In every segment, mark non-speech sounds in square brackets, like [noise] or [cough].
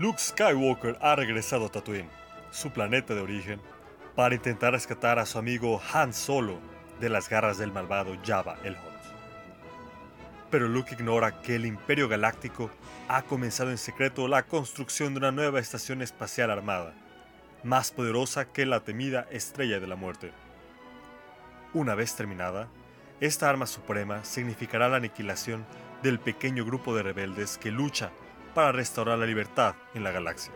Luke Skywalker ha regresado a Tatooine, su planeta de origen, para intentar rescatar a su amigo Han Solo de las garras del malvado Jabba el Hutt. Pero Luke ignora que el Imperio Galáctico ha comenzado en secreto la construcción de una nueva estación espacial armada, más poderosa que la temida Estrella de la Muerte. Una vez terminada, esta arma suprema significará la aniquilación del pequeño grupo de rebeldes que lucha para restaurar la libertad en la galaxia.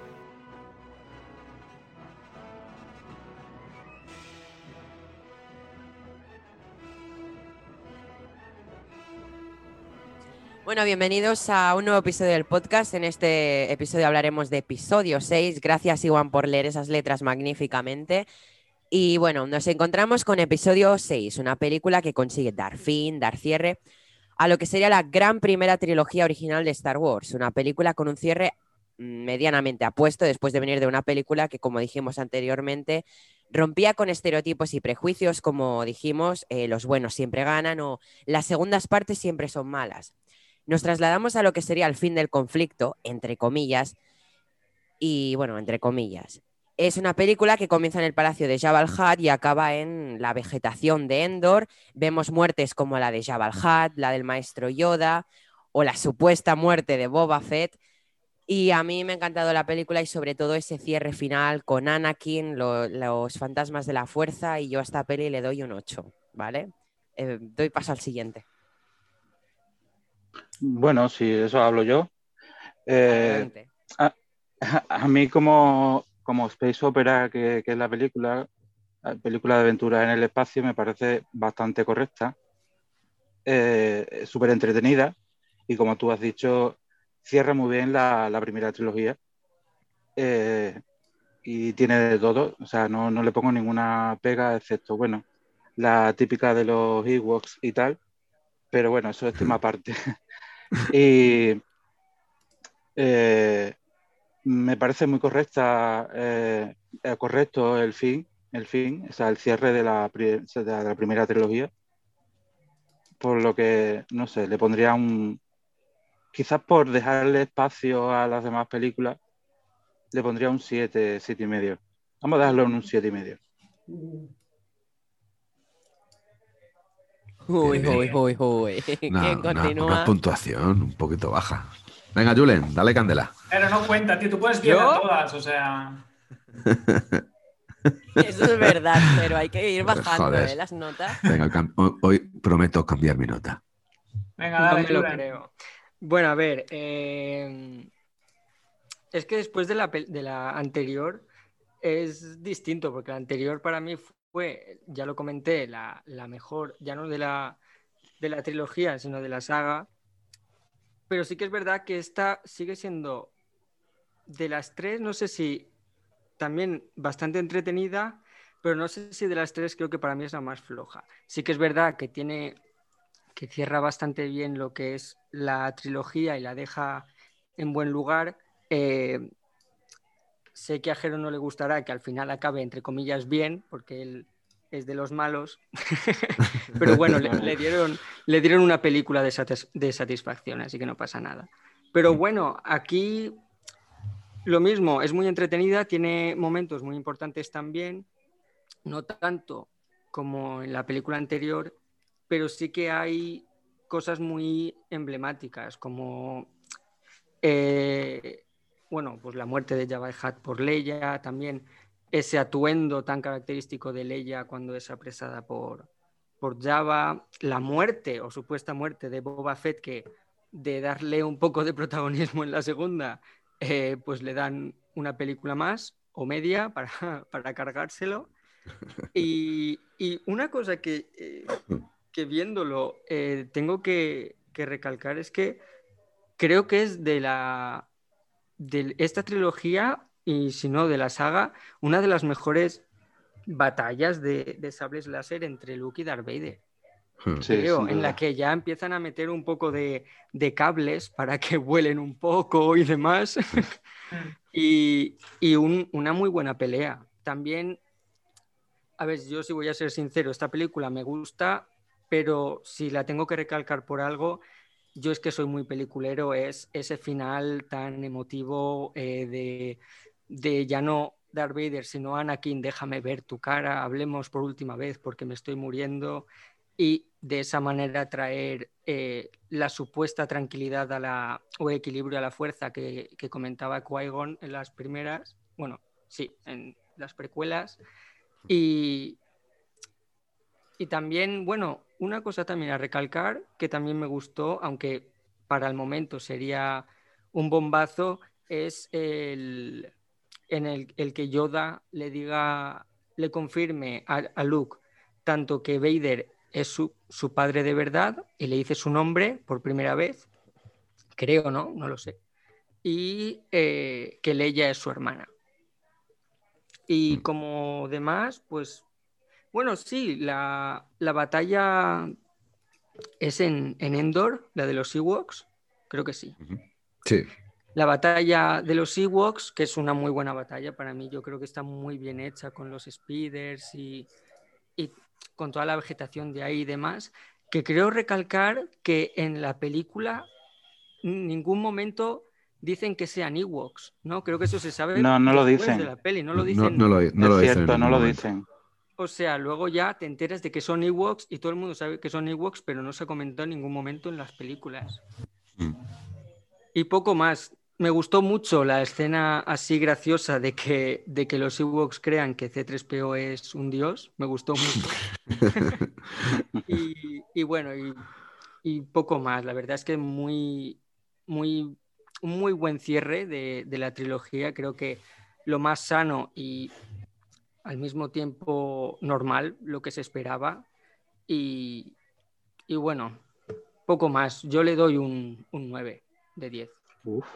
Bueno, bienvenidos a un nuevo episodio del podcast. En este episodio hablaremos de episodio 6. Gracias, Iwan, por leer esas letras magníficamente. Y bueno, nos encontramos con episodio 6, una película que consigue dar fin, dar cierre a lo que sería la gran primera trilogía original de Star Wars, una película con un cierre medianamente apuesto después de venir de una película que, como dijimos anteriormente, rompía con estereotipos y prejuicios, como dijimos, eh, los buenos siempre ganan o las segundas partes siempre son malas. Nos trasladamos a lo que sería el fin del conflicto, entre comillas, y bueno, entre comillas. Es una película que comienza en el palacio de Jabal Hutt y acaba en la vegetación de Endor. Vemos muertes como la de Jabal Hutt, la del maestro Yoda o la supuesta muerte de Boba Fett. Y a mí me ha encantado la película y sobre todo ese cierre final con Anakin, los fantasmas de la fuerza y yo a esta peli le doy un 8, ¿vale? Eh, doy paso al siguiente. Bueno, si eso hablo yo. Eh, a, mí como, como Space Opera, que, es la película, la película de aventura en el espacio, me parece bastante correcta, eh, súper entretenida y como tú has dicho, cierra muy bien la, primera trilogía. Eh, y tiene de todo, o sea, no, no, le pongo ninguna pega, excepto, bueno, la típica de los Ewoks y tal, pero bueno, eso es tema aparte. [laughs] y eh, me parece muy correcta, eh, eh, correcto el fin, el fin, o sea, el cierre de la, de la primera trilogía. Por lo que, no sé, le pondría un. Quizás por dejarle espacio a las demás películas, le pondría un 7, 7 y medio. Vamos a dejarlo en un 7 y medio. Uy, uy, uy, uy. ¿Quién continúa? Una puntuación un poquito baja. Venga, Julen, dale candela. Pero no cuenta, tío. Tú puedes pillar todas, o sea. [laughs] Eso es verdad, pero hay que ir bajando ¿eh? las notas. Venga, hoy prometo cambiar mi nota. Venga, dale, lo creo. Bueno, a ver. Eh, es que después de la, de la anterior es distinto, porque la anterior para mí fue, ya lo comenté, la, la mejor, ya no de la, de la trilogía, sino de la saga pero sí que es verdad que esta sigue siendo de las tres, no sé si también bastante entretenida, pero no sé si de las tres creo que para mí es la más floja. Sí que es verdad que tiene que cierra bastante bien lo que es la trilogía y la deja en buen lugar. Eh, sé que a Jero no le gustará que al final acabe entre comillas bien, porque él es de los malos, [laughs] pero bueno, le, dieron, le dieron una película de, satisfacción, así que no pasa nada. Pero bueno, aquí lo mismo, es muy entretenida, tiene momentos muy importantes también, no tanto como en la película anterior, pero sí que hay cosas muy emblemáticas, como eh, bueno, pues la muerte de Jabba Hat por Leia, también ese atuendo tan característico de Leia cuando es apresada por, por Java, la muerte o supuesta muerte de Boba Fett, que de darle un poco de protagonismo en la segunda, eh, pues le dan una película más o media para, [laughs] para cargárselo. Y, una cosa que, eh, que viéndolo eh, tengo que, que, recalcar es que creo que es de, la, de esta trilogía y si no de la saga, una de las mejores batallas de, sables láser entre Luke y Darth Vader. Hmm. en la que ya empiezan a meter un poco de, cables para que [laughs] vuelen un poco y demás. [laughs] y, una muy buena pelea. También, a ver, yo si voy a ser sincero, esta película me gusta, pero si la tengo que recalcar por algo, yo es que soy muy peliculero, es ese final tan emotivo eh, de, de ya no Darth Vader, sino Anakin, déjame ver tu cara, hablemos por última vez porque me estoy muriendo y de esa manera traer eh, la supuesta tranquilidad a la, o equilibrio a la fuerza que, que comentaba Qui-Gon en las primeras, bueno, sí, en las precuelas. Y, y también, bueno, una cosa también a recalcar que también me gustó, aunque para el momento sería un bombazo, es el, en el, el que Yoda le diga, le confirme a, a Luke tanto que Vader es su, su, padre de verdad y le dice su nombre por primera vez, creo, ¿no? No lo sé. Y eh, que Leia es su hermana. Y Mm. como demás, pues, bueno, sí, la, la batalla es en, en, Endor, la de los Ewoks, creo que sí. Sí. La batalla de los Ewoks, que es una muy buena batalla para mí, yo creo que está muy bien hecha con los speeders y, y con toda la vegetación de ahí y demás, que creo recalcar que en la película en ningún momento dicen que sean Ewoks, ¿no? Creo que eso se sabe no, no lo dicen. de la peli, no lo dicen. No, no lo, no lo es dicen cierto, no lo dicen. O sea, luego ya te enteras de que son Ewoks y todo el mundo sabe que son Ewoks, pero no se ha comentado en ningún momento en las películas. Mm. Y poco más. Me gustó mucho la escena así graciosa de que, de que los Ewoks crean que C3PO es un dios. Me gustó mucho. [laughs] y, y, bueno, y, y, poco más. La verdad es que muy, muy, muy buen cierre de, de la trilogía. Creo que lo más sano y al mismo tiempo normal, lo que se esperaba. Y, y bueno, poco más. Yo le doy un, un 9 de 10. Uf.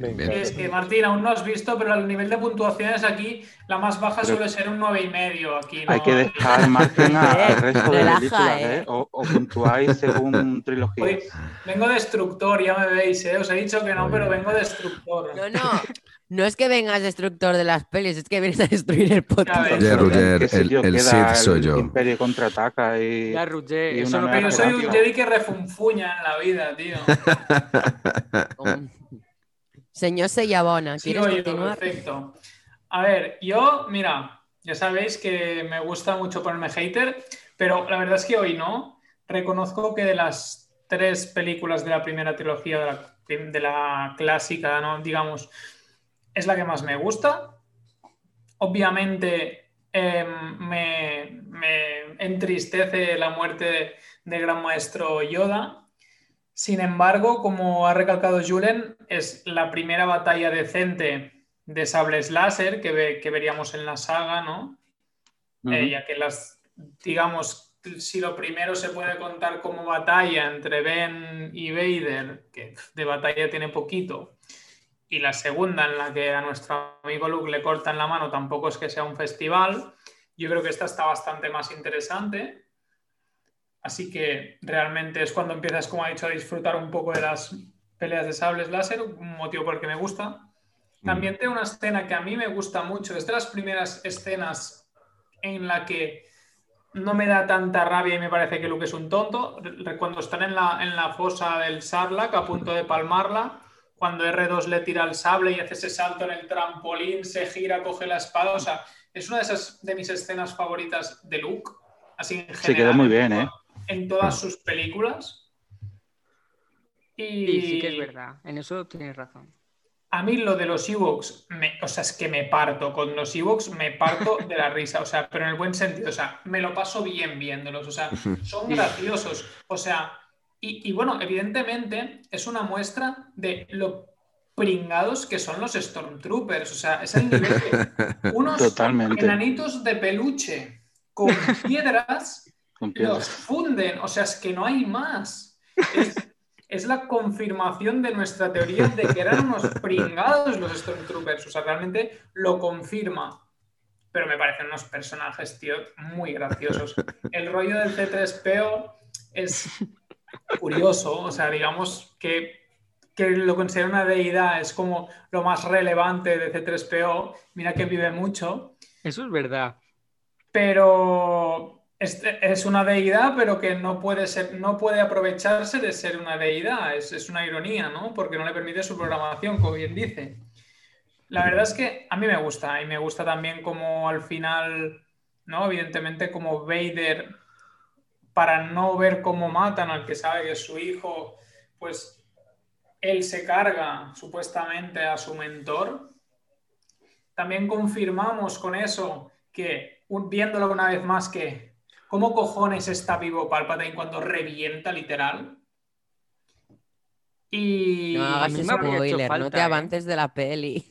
Es que Martín, aún no has visto, pero el nivel de puntuaciones aquí, la más baja Pero- suele ser un 9,5 aquí. ¿no? Hay que dejar margen al resto de Relaja, películas, ¿eh? ¿eh? O, o puntuáis según [laughs] trilogía. Hoy vengo destructor, ya me veis, ¿eh? Os he dicho que no, pero vengo destructor. No, no. No es que vengas destructor de las pelis, es que vienes a destruir el podcast. Oye, Roger, ¿Qué el, el queda Sith soy el yo. Imperio contraataca y... Ya, Roger, y eso una no nueva Pero soy un. Jedi que refunfuña en la vida, tío. [laughs] Señor Sellabona, ¿quieres Sigo yo, continuar? perfecto. A ver, yo, mira, ya sabéis que me gusta mucho ponerme hater, pero la verdad es que hoy no. Reconozco que de las tres películas de la primera trilogía, de la, de la clásica, ¿no? digamos, es la que más me gusta. Obviamente eh, me, me entristece la muerte de, del gran maestro Yoda. Sin embargo, como ha recalcado Julen, es la primera batalla decente de sables láser que, ve- que veríamos en la saga, ¿no? Eh, ya que las, digamos, si lo primero se puede contar como batalla entre Ben y Vader, que de batalla tiene poquito, y la segunda en la que a nuestro amigo Luke le cortan la mano tampoco es que sea un festival, yo creo que esta está bastante más interesante. Así que realmente es cuando empiezas, como ha dicho, a disfrutar un poco de las peleas de sables láser, un motivo por el que me gusta. También tengo una escena que a mí me gusta mucho, es de las primeras escenas en la que no me da tanta rabia y me parece que Luke es un tonto. Cuando están en la, en la fosa del Sarlacc a punto de palmarla, cuando R2 le tira el sable y hace ese salto en el trampolín, se gira, coge la espada. O sea, es una de esas de mis escenas favoritas de Luke. Así en general. Se quedó muy en bien, ¿eh? En todas sus películas. Y Sí, sí que es verdad. En eso tienes razón. a mí lo de los Ewoks, me- o sea, es que me parto con los Ewoks, me parto de la risa, o sea, pero en el buen sentido, o sea, me lo paso bien viéndolos, o sea, [laughs] son graciosos, o sea, y, y bueno, evidentemente es una muestra de lo pringados que son los Stormtroopers, o sea, es el nivel que [laughs] unos Totalmente. enanitos de peluche con piedras Con los funden, o sea, es que no hay más. Es, es la confirmación de nuestra teoría de que eran unos pringados los Stormtroopers, o sea, realmente lo confirma. Pero me parecen unos personajes, tío, muy graciosos. El rollo del C3PO es curioso, o sea, digamos que, que lo considera una deidad, es como lo más relevante de C3PO. Mira que vive mucho, Eso es verdad. pero es, una deidad, pero que no puede, ser, no puede aprovecharse de ser una deidad. Es, es, una ironía, ¿no? Porque no le permite su programación, como bien dice. La verdad es que a mí me gusta y me gusta también como al final, ¿no? Evidentemente como Vader, para no ver cómo matan al que sabe que es su hijo, pues él se carga supuestamente a su mentor. También confirmamos con eso que, viéndolo una vez más, que ¿Cómo cojones está vivo Palpatine cuando revienta literal? Y no hagas spoiler, no te ¿eh? avances de la peli.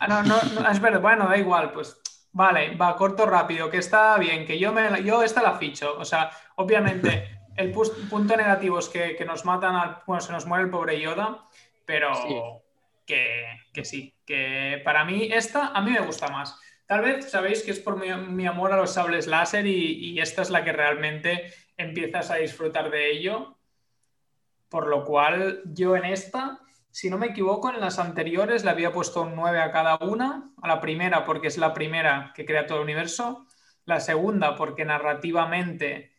ah, no, no, es verdad, bueno, da igual, pues vale, va corto rápido, que está bien, que yo me yo esta la ficho. O sea, obviamente, el punto negativo es que, nos matan al. Bueno, se nos muere el pobre Yoda, pero Que, que sí, que para mí esta a mí me gusta más. Tal vez sabéis que es por mi, amor a los sables láser y, esta es la que realmente empiezas a disfrutar de ello. Por lo cual yo en esta, si no me equivoco, en las anteriores le había puesto un 9 a cada una. A la primera porque es la primera que crea todo el universo. La segunda porque narrativamente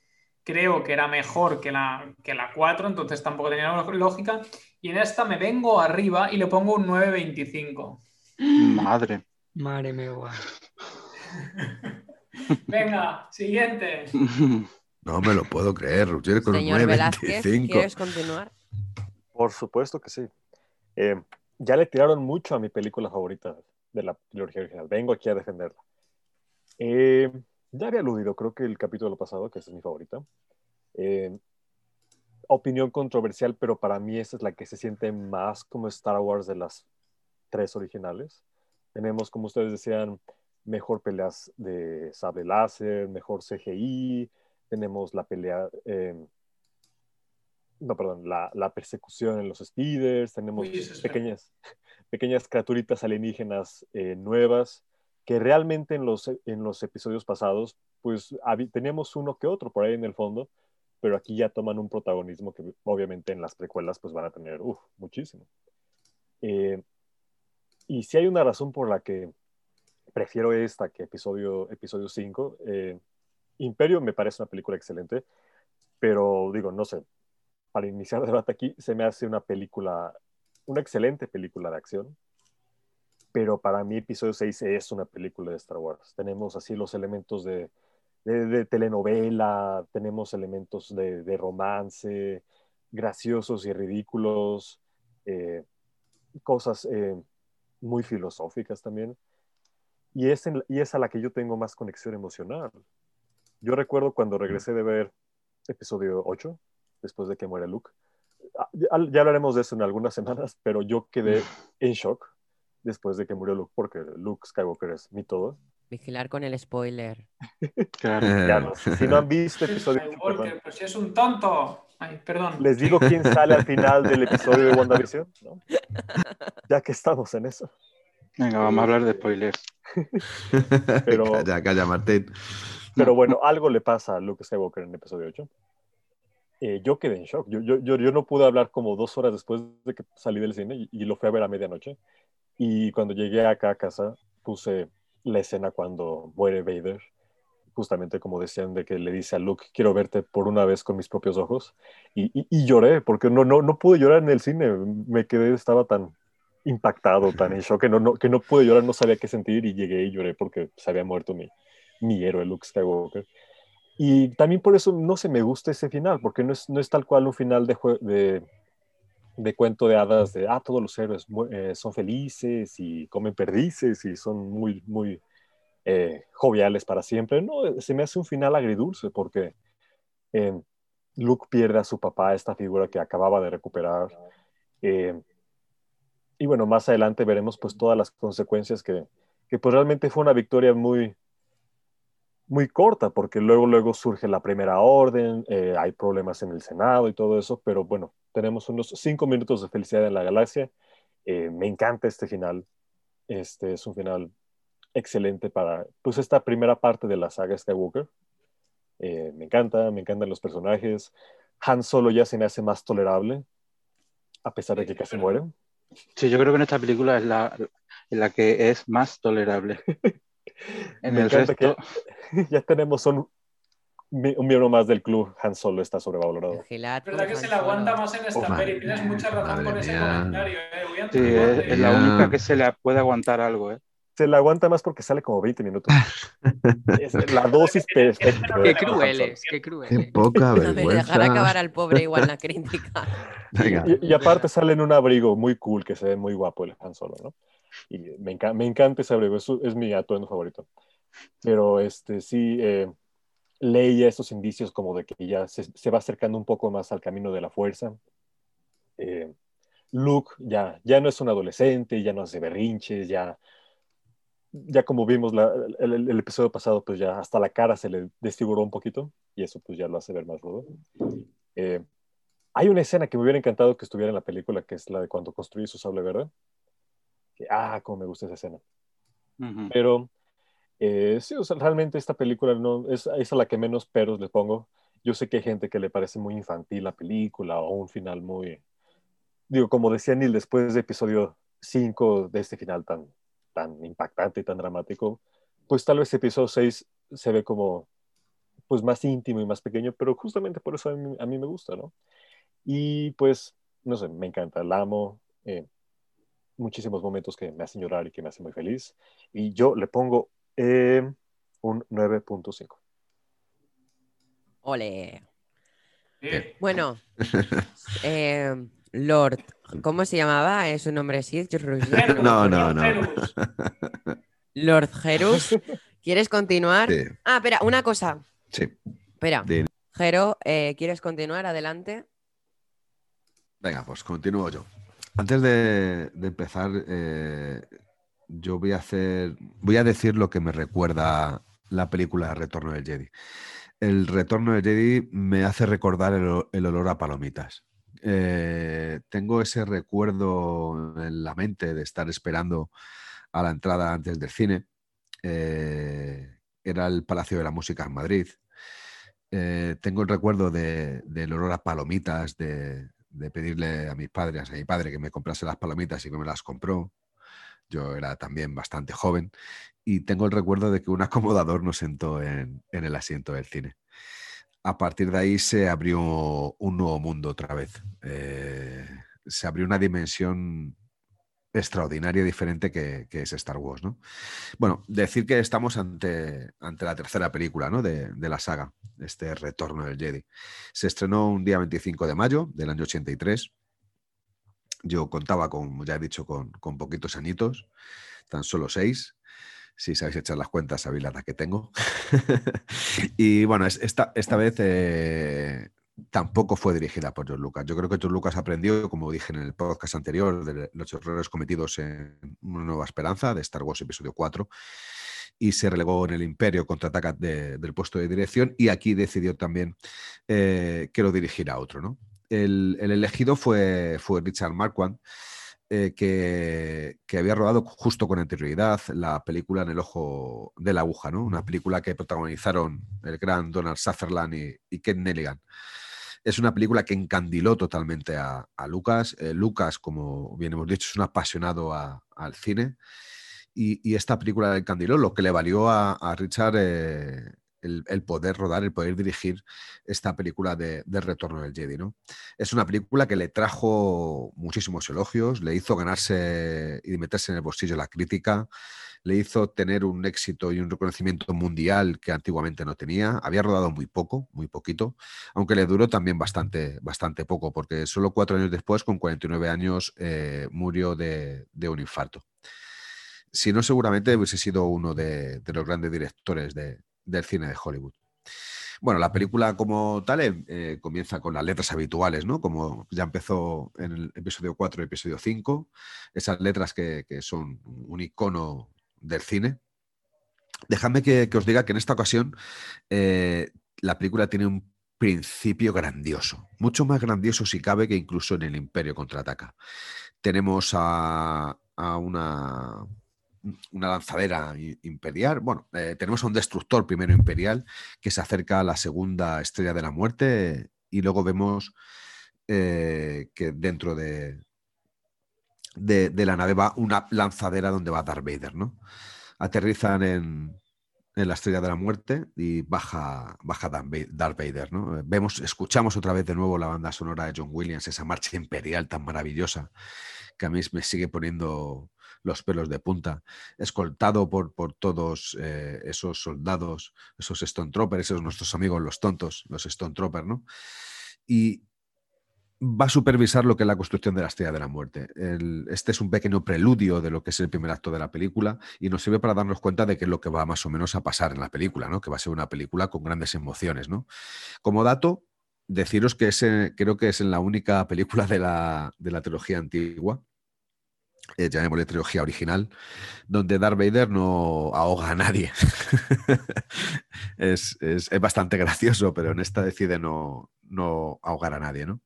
creo que era mejor que la, que la 4, entonces tampoco tenía lógica. Y en esta me vengo arriba y le pongo un 9.25. Madre. Madre mía. [laughs] Venga, siguiente. No me lo puedo creer, Roger, con Señor Velázquez, ¿quieres continuar? Por supuesto que sí. Eh, ya le tiraron mucho a mi película favorita de la trilogía original. Vengo aquí a defenderla. Eh, ya había aludido, creo que el capítulo pasado, que es mi favorita. Eh, opinión controversial, pero para mí esta es la que se siente más como Star Wars de las tres originales. Tenemos, como ustedes decían, mejor peleas de sable láser, mejor CGI, tenemos la pelea, em, no, perdón, la, la, persecución en los speeders, tenemos pequeñas, [laughs] pequeñas criaturitas alienígenas eh, nuevas, que realmente en los, en los episodios pasados, pues teníamos uno que otro por ahí en el fondo, pero aquí ya toman un protagonismo que obviamente en las precuelas pues van a tener, muchísimo. Eh, y si hay una razón por la que prefiero esta que episodio, episodio 5. Eh, Imperio me parece una película excelente, pero digo, no sé, para iniciar el [laughs] debate aquí, se me hace una película, una excelente película de acción, pero para mí episodio 6 es una película de Star Wars. Tenemos así los elementos de, de, telenovela, tenemos elementos de, de, romance, graciosos y ridículos, eh, cosas eh, muy filosóficas también y es, y es a la que yo tengo más conexión emocional. Yo recuerdo cuando regresé de ver episodio 8, después de que muere Luke. Ah, ya, hablaremos de eso en algunas [laughs] semanas, pero yo quedé en shock después de que murió Luke, porque Luke Skywalker es mi todo. Vigilar con el spoiler. [laughs] claro. [laughs] si no han visto episodio 8, pues si es un tonto. Ay, perdón. Les digo quién sale al final del episodio de WandaVision, ¿no? Ya que estamos en eso. Venga, vamos a hablar de spoilers. [laughs] pero, calla, calla, Martín. Pero bueno, algo le pasa a Luke Skywalker en el episodio 8. Eh, yo quedé en shock. Yo, yo, yo, no pude hablar como dos horas después de que salí del cine y, lo fui a ver a medianoche. Y cuando llegué acá a casa, puse la escena cuando muere Vader, justamente como decían, de que le dice a Luke, quiero verte por una vez con mis propios ojos. Y, y, lloré, porque no, no, no pude llorar en el cine. Me quedé, estaba tan, impactado, tan en shock, que no, no, que no pude llorar, no sabía qué sentir y llegué y lloré porque se había muerto mi, mi héroe, Luke Skywalker. Y también por eso no se me gusta ese final, porque no es, no es tal cual un final de, de, de cuento de hadas de, ah, todos los héroes eh, son felices y comen perdices y son muy, muy eh, joviales para siempre. No, se me hace un final agridulce porque eh, Luke pierde a su papá, esta figura que acababa de recuperar. Y bueno, más adelante veremos pues todas las consecuencias que, que pues realmente fue una victoria muy, muy corta, porque luego, luego surge la primera orden, eh, hay problemas en el Senado y todo eso, pero bueno, tenemos unos cinco minutos de felicidad en la galaxia. Eh, me encanta este final. Este es un final excelente para pues esta primera parte de la saga Skywalker. Eh, me encanta, me encantan los personajes. Han Solo ya se me hace más tolerable, a pesar de que casi mueren. Sí, yo creo que en esta película es la, la que es más tolerable. [laughs] En el resto... ya tenemos un, un miembro más del club, Han Solo está sobrevalorado. Es verdad que se le aguanta más en esta peli. Tienes mucha razón con ese comentario. Eh. Sí, es, la única que se le puede aguantar algo. Eh. Se le aguanta más porque sale como 20 minutos. [laughs] es la dosis perfecta. Qué crueles, qué crueles. Qué poca [laughs] vergüenza. Dejar acabar al pobre igual la crítica. [laughs] Y, y, aparte sale en un abrigo muy cool que se ve muy guapo el Han Solo, ¿no? Y me, me encanta ese abrigo, es, es mi atuendo favorito. Pero este sí, eh, leía esos indicios como de que ya se, va acercando un poco más al camino de la fuerza. Eh, Luke ya, ya no es un adolescente, ya no hace berrinches, ya, ya como vimos el, episodio pasado, pues ya hasta la cara se le desfiguró un poquito y eso pues ya lo hace ver más rudo. Eh, hay una escena que me hubiera encantado que estuviera en la película, que es la de cuando construye su sable verde. Que, ah, cómo me gusta esa escena. Pero eh, sí, o sea, realmente esta película no, es, es, a la que menos peros le pongo. Yo sé que hay gente que le parece muy infantil la película o un final muy... Digo, como decía Neil, después de episodio 5 de este final tan, tan impactante y tan dramático, pues tal vez episodio 6 se ve como pues más íntimo y más pequeño, pero justamente por eso a mí, me gusta, ¿no? Y pues, no sé, me encanta, la amo. Eh, muchísimos momentos que me hacen llorar y que me hacen muy feliz. Y yo le pongo eh, un 9.5. Ole. Bueno, [laughs] eh, Lord, ¿cómo se llamaba? ¿Es un nombre así? No, no, no. [laughs] Lord Jerus, ¿quieres continuar? Ah, espera, una cosa. Sí. Espera. Jero, eh, ¿quieres continuar? Adelante. Venga, pues continúo yo. Antes de, empezar, yo voy a hacer, voy a decir lo que me recuerda la película Retorno del Jedi. El Retorno del Jedi me hace recordar el, olor a palomitas. Eh, tengo ese recuerdo en la mente de estar esperando a la entrada antes del cine. Eh, era el Palacio de la Música en Madrid. Eh, tengo el recuerdo del olor a palomitas, de, de, pedirle a mis padres, a mi padre, que me comprase las palomitas y que me las compró. Yo era también bastante joven y tengo el recuerdo de que un acomodador nos sentó en, el asiento del cine. A partir de ahí se abrió un nuevo mundo otra vez. Eh, se abrió una dimensión extraordinaria, diferente que, es Star Wars. ¿no? Bueno, decir que estamos ante, ante la tercera película ¿no? de, de, la saga, este retorno del Jedi. Se estrenó un día 25 de mayo del año 83 yo contaba, como ya he dicho, con, poquitos añitos, tan solo seis. Si sabéis echar las cuentas, sabéis la edad que tengo. [laughs] y bueno, esta, esta vez eh, tampoco fue dirigida por George Lucas. Yo creo que George Lucas aprendió, como dije en el podcast anterior, de los errores cometidos en Una Nueva Esperanza, de Star Wars Episodio 4, y se relegó en el Imperio contraataca del puesto de dirección, y aquí decidió también eh, que lo dirigiera otro, ¿no? el, elegido fue, fue Richard Marquand, eh, que, había rodado justo con anterioridad la película En el ojo de la aguja, ¿no? una película que protagonizaron el gran Donald Sutherland y, y Ken Nelligan. Es una película que encandiló totalmente a, Lucas. Eh, Lucas, como bien hemos dicho, es un apasionado al cine. Y, esta película encandiló, lo que le valió a, Richard eh, el, poder rodar, el poder dirigir esta película de, Retorno del Jedi. ¿no? Es una película que le trajo muchísimos elogios, le hizo ganarse y meterse en el bolsillo la crítica, le hizo tener un éxito y un reconocimiento mundial que antiguamente no tenía. Había rodado muy poco, muy poquito, aunque le duró también bastante, bastante poco, porque solo cuatro años después, con 49 años, eh, murió de, un infarto si no, seguramente hubiese sido uno de, los grandes directores de, del cine de Hollywood. Bueno, la película como tal eh, eh, comienza con las letras habituales, ¿no? Como ya empezó en el episodio 4 y episodio 5, esas letras que, son un icono del cine. Dejadme que, os diga que en esta ocasión eh, la película tiene un principio grandioso, mucho más grandioso si cabe que incluso en el Imperio contraataca. Tenemos a una una lanzadera imperial. Bueno, eh, tenemos a un destructor primero imperial que se acerca a la segunda estrella de la muerte y luego vemos eh, que dentro de, de, la nave va una lanzadera donde va Darth Vader, ¿no? aterrizan en, la Estrella de la Muerte y baja, baja Darth Vader. ¿no? Vemos, escuchamos otra vez de nuevo la banda sonora de John Williams, esa marcha imperial tan maravillosa que a mí me sigue poniendo los pelos de punta, escoltado por, por todos eh, esos soldados, esos Stone Troopers, esos nuestros amigos los tontos, los Stone Troopers, ¿no? Y, va a supervisar lo que es la construcción de la Estrella de la Muerte. este es un pequeño preludio de lo que es el primer acto de la película y nos sirve para darnos cuenta de qué es lo que va más o menos a pasar en la película, ¿no? que va a ser una película con grandes emociones. ¿no? Como dato, deciros que creo que es en la única película de la, de la trilogía antigua, eh, llamémosle trilogía original, donde Darth Vader no ahoga a nadie. [laughs] es, bastante gracioso, pero en esta decide no, no ahogar a nadie, ¿no?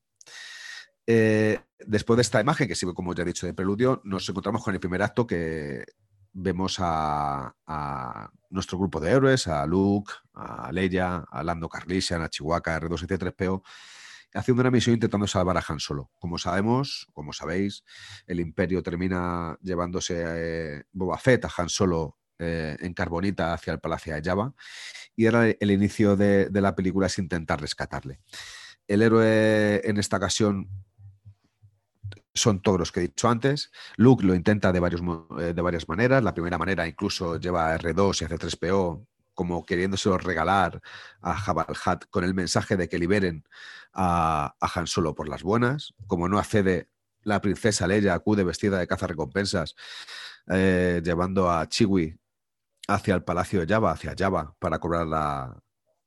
Eh, después de esta imagen, que sirve, como ya he dicho, de preludio, nos encontramos con el primer acto que vemos a, nuestro grupo de héroes, a Luke, a Leia, a Lando Carlisian, a Chihuahua, R273PO, haciendo una misión intentando salvar a Han Solo. Como sabemos, como sabéis, el Imperio termina llevándose a eh, Boba Fett, a Han Solo eh, en carbonita hacia el Palacio de Java, y ahora el inicio de la película es intentar rescatarle. El héroe en esta ocasión son todos los que he dicho antes. Luke lo intenta de, varios, eh, de varias maneras. La primera manera incluso lleva a R2 y a C3PO como queriéndoselo regalar a Jabal Hat con el mensaje de que liberen a, Han Solo por las buenas. Como no accede, la princesa Leia acude vestida de caza recompensas, eh, llevando a Chiwi hacia el palacio de Java, hacia Java, para cobrar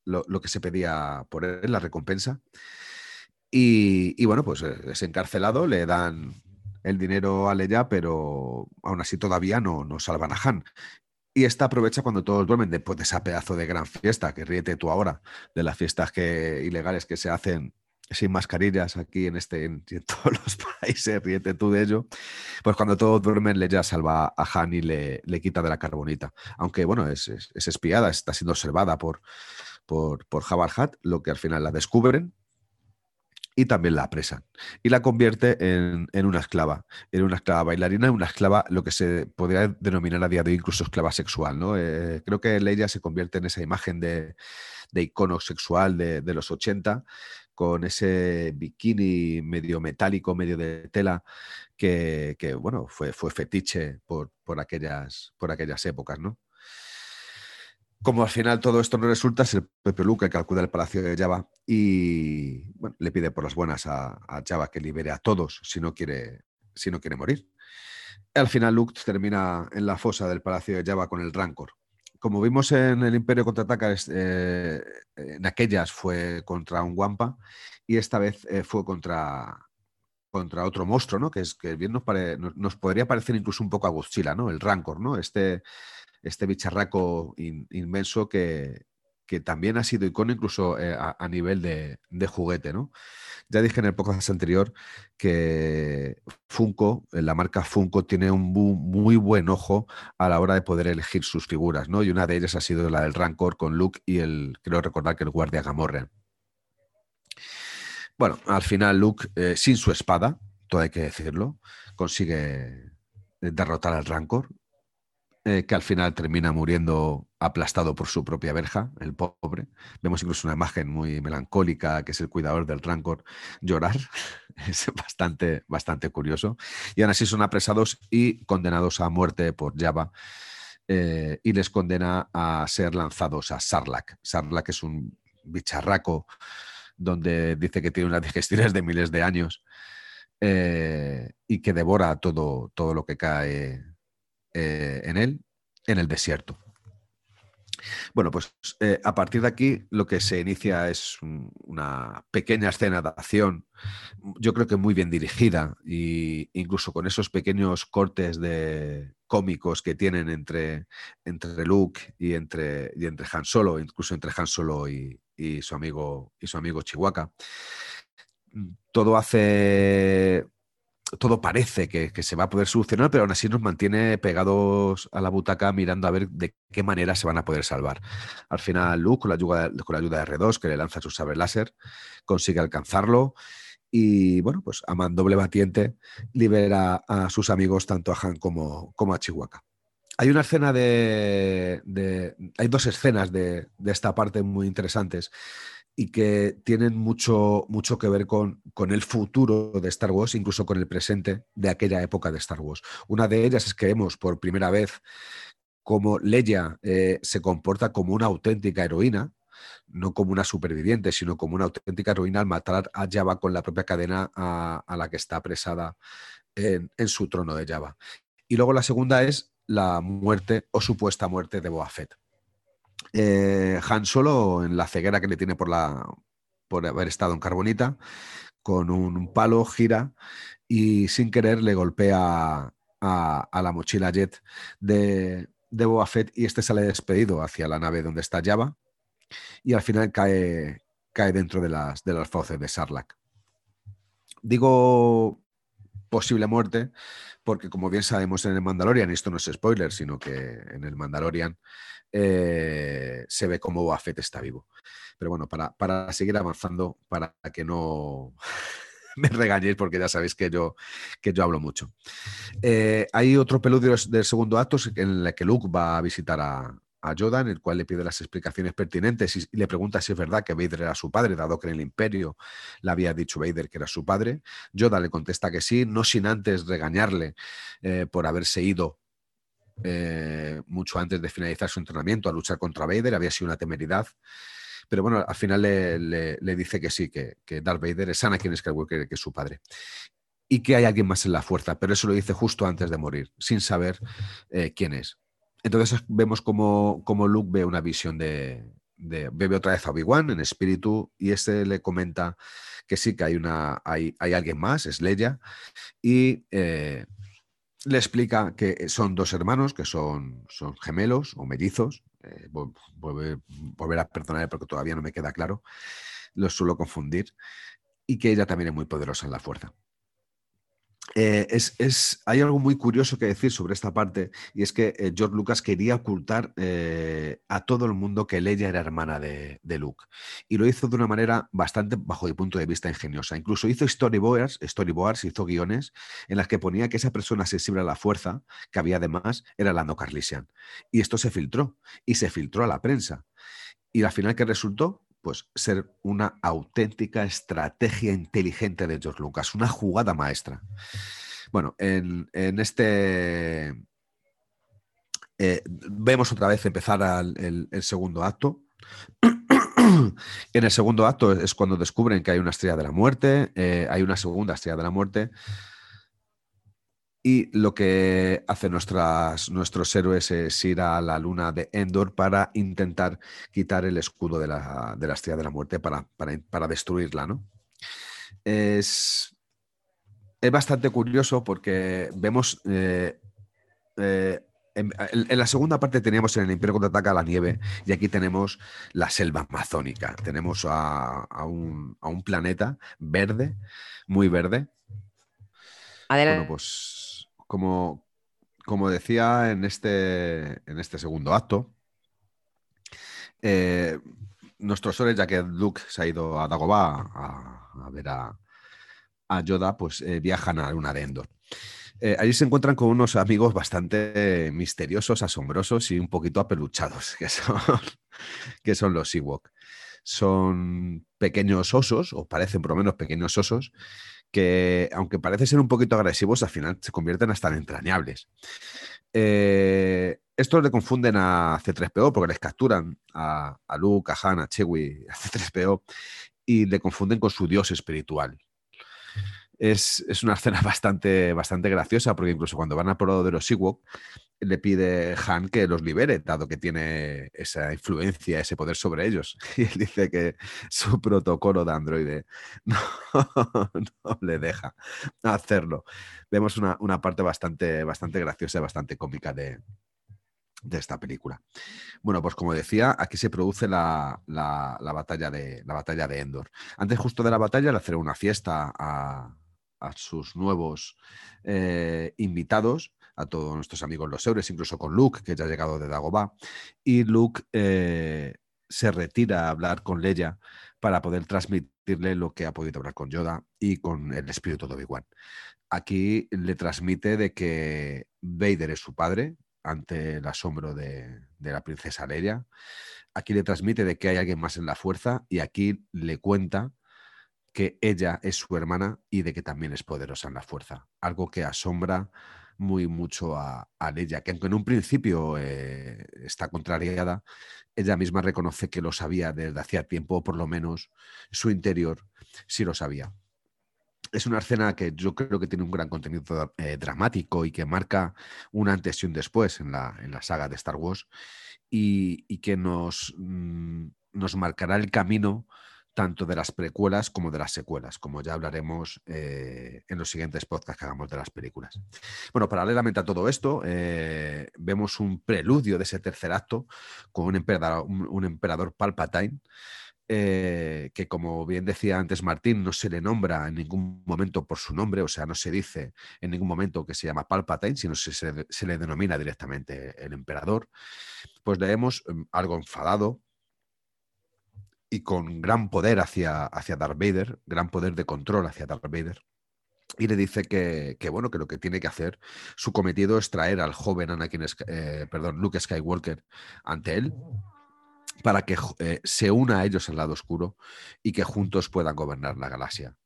lo, lo, que se pedía por él, la recompensa. Y, bueno, pues eh, es encarcelado, le dan el dinero a Leia, pero aún así todavía no, no salvan a Han. Y esta aprovecha cuando todos duermen después de esa pedazo de gran fiesta, que ríete tú ahora, de las fiestas que, ilegales que se hacen sin mascarillas aquí en este en, todos los [laughs] países, ríete tú de ello. Pues cuando todos duermen, Leia salva a Han y le, le quita de la carbonita. Aunque bueno, es, es, espiada, está siendo observada por, por, por Jabal Hat, lo que al final la descubren y también la apresan. Y la convierte en, una esclava, en una esclava bailarina, una esclava, lo que se podría denominar a día de hoy incluso esclava sexual. ¿no? Eh, creo que Leia se convierte en esa imagen de, icono sexual de, los 80, con ese bikini medio metálico, medio de tela, que, bueno, fue, fue fetiche por, por, aquellas, por aquellas épocas, ¿no? Como al final todo esto no resulta, es el Pepe Luke que acude al palacio de Java y le pide por las buenas a, Java que libere a todos si no quiere, si no quiere morir. Al final Luke termina en la fosa del palacio de Java con el Rancor. Como vimos en el Imperio contraataca, eh, en aquellas fue contra un Wampa y esta vez eh, fue contra, contra otro monstruo, ¿no? Que es que bien nos, nos, podría parecer incluso un poco a Godzilla, ¿no? El Rancor, ¿no? Este, este bicharraco inmenso que, también ha sido icono incluso eh, a, nivel de, juguete, ¿no? Ya dije en el podcast anterior que Funko, eh, la marca Funko, tiene un muy buen ojo a la hora de poder elegir sus figuras, ¿no? Y una de ellas ha sido la del Rancor con Luke y el, creo recordar que el guardia Gamorrean. Bueno, al final Luke, eh, sin su espada, todo hay que decirlo, consigue derrotar al Rancor eh, que al final termina muriendo aplastado por su propia verja, el pobre. Vemos incluso una imagen muy melancólica, que es el cuidador del Rancor llorar. [laughs] es bastante, bastante curioso. Y aún así son apresados y condenados a muerte por Java. Eh, y les condena a ser lanzados a Sarlacc. Sarlacc es un bicharraco donde dice que tiene unas [laughs] digestiones de miles de años eh, y que devora todo, todo lo que cae eh, en él, en el desierto. Bueno, pues eh, a partir de aquí lo que se inicia es una pequeña escena de acción, yo creo que muy bien dirigida e incluso con esos pequeños cortes de cómicos que tienen entre, entre Luke y entre, y entre Han Solo, incluso entre Han Solo y, y su amigo y su amigo Chihuahua. Todo hace todo parece que, se va a poder solucionar, pero aún así nos mantiene pegados a la butaca mirando a ver de qué manera se van a poder salvar. Al final, Luke, con la ayuda, de R2, que le lanza su saber láser, consigue alcanzarlo y, bueno, pues a doble batiente libera a sus amigos, tanto a Han como, como a Chihuahua. hay una escena de, Hay dos escenas de, esta parte muy interesantes y que tienen mucho, mucho que ver con, con, el futuro de Star Wars, incluso con el presente de aquella época de Star Wars. Una de ellas es que vemos por primera vez cómo Leia eh, se comporta como una auténtica heroína, no como una superviviente, sino como una auténtica heroína al matar a Java con la propia cadena a, la que está apresada en, su trono de Java. Y luego la segunda es la muerte o supuesta muerte de Boa. Eh, Han Solo, en la ceguera que le tiene por, la, por haber estado en Carbonita, con un palo gira y sin querer le golpea a, la mochila Jet de, de Boba Fett y este sale despedido hacia la nave donde está Java y al final cae, cae dentro de las, de las fauces de Sarlacc. Digo posible muerte porque como bien sabemos en el Mandalorian, esto no es spoiler, sino que en el Mandalorian eh, se ve como Boba Fett está vivo. Pero bueno, para, para seguir avanzando, para que no [laughs] me regañéis porque ya sabéis que yo, que yo hablo mucho. Eh, hay otro peludo del segundo acto en el que Luke va a visitar a, a Yoda, en el cual le pide las explicaciones pertinentes y, le pregunta si es verdad que Vader era su padre, dado que en el Imperio le había dicho Vader que era su padre. Yoda le contesta que sí, no sin antes regañarle eh, por haberse ido eh, mucho antes de finalizar su entrenamiento a luchar contra Vader, había sido una temeridad. Pero bueno, al final le, dice que sí, que, que, Darth Vader es Anakin Skywalker, que es su padre. Y que hay alguien más en la fuerza, pero eso lo dice justo antes de morir, sin saber eh, quién es. Entonces vemos como, Luke ve una visión de, de bebe otra vez a Obi-Wan en espíritu y este le comenta que sí, que hay, una, hay, hay alguien más, es Leia, y eh, le explica que son dos hermanos, que son, son gemelos o mellizos, eh, volver, a perdonar porque todavía no me queda claro, los suelo confundir, y que ella también es muy poderosa en la fuerza. Eh, es, hay algo muy curioso que decir sobre esta parte y es que eh, George Lucas quería ocultar eh, a todo el mundo que Leia era hermana de, Luke y lo hizo de una manera bastante, bajo mi punto de vista, ingeniosa. Incluso hizo storyboards, storyboards hizo guiones en las que ponía que esa persona sensible a la fuerza, que había además, era Lando Carlisian. Y esto se filtró y se filtró a la prensa. Y al final, ¿qué resultó? Pues ser una auténtica estrategia inteligente de George Lucas, una jugada maestra. Bueno, en, este eh, vemos otra vez empezar el, segundo acto. [clears throat] en el segundo acto es cuando descubren que hay una estrella de la muerte, eh, hay una segunda estrella de la muerte, y lo que hacen nuestros héroes es ir a la luna de Endor para intentar quitar el escudo de la, de estrella de la muerte para, destruirla. ¿no? Es, es, bastante curioso porque vemos. Eh, eh, en, la segunda parte teníamos en el Imperio contraataca la nieve y aquí tenemos la selva amazónica. Tenemos a, un, a un planeta verde, muy verde. Adelante. Bueno, pues como, como decía en este, en este segundo acto, eh, nuestros soles, ya que Luke se ha ido a Dagobah a, ver a, Yoda, pues eh, viajan a Luna de Endor. Eh, allí se encuentran con unos amigos bastante misteriosos, asombrosos y un poquito apeluchados, [laughs] que son, que son los Ewok. Son pequeños osos, o parecen por lo menos pequeños osos, que aunque parece ser un poquito agresivos, al final se convierten hasta en entrañables. Eh, estos le confunden a C3PO porque les capturan a, a Luke, a Han, a Chewie, [laughs] a C3PO y le confunden con su dios espiritual. Es, una [laughs] escena bastante, bastante graciosa porque incluso cuando van a por de los Ewok le pide Han que los libere, dado que tiene esa influencia, ese poder sobre ellos. [laughs] Y él dice que su protocolo de androide [laughs] no, le deja hacerlo. Vemos una, parte bastante, bastante graciosa bastante cómica de, esta película. Bueno, pues como decía, aquí se produce la, batalla de, la batalla de Endor. Antes justo de la batalla le haré una fiesta a, sus nuevos eh, invitados a todos nuestros amigos los Eures, incluso con Luke, que ya ha llegado de Dagobah, y Luke eh, se retira a hablar con Leia para poder transmitirle lo que ha podido hablar con Yoda y con el espíritu de Obi-Wan. Aquí le transmite de que Vader es su padre, ante el asombro de, la princesa Leia. Aquí le transmite de que hay alguien más en la fuerza y aquí le cuenta que ella es su hermana y de que también es poderosa en la fuerza. Algo que asombra muy mucho a, a Leia, que aunque en un principio eh, está contrariada, ella misma reconoce que lo sabía desde hacía tiempo, o por lo menos su interior sí lo sabía es una escena que yo creo que tiene un gran contenido eh, dramático y que marca un antes y un después en la, en la saga de Star Wars y, que nos, mm, nos marcará el camino tanto de las precuelas como de las secuelas, como ya hablaremos eh, en los siguientes podcasts que hagamos de las películas. Bueno, paralelamente a todo esto, eh, vemos un preludio de ese tercer acto con un emperador, Palpatine eh, que como bien decía antes Martín, no se le nombra en ningún momento por su nombre, o sea, no se dice en ningún momento que se llama Palpatine, sino se, se, le denomina directamente el emperador, pues leemos em, algo enfadado y con gran poder hacia, hacia Darth Vader, gran poder de control hacia Darth Vader, y le dice que, bueno, que lo que tiene que hacer, su cometido es traer al joven Anakin, eh, perdón, Luke Skywalker ante él para que eh, se una a ellos el lado oscuro y que juntos puedan gobernar la galaxia.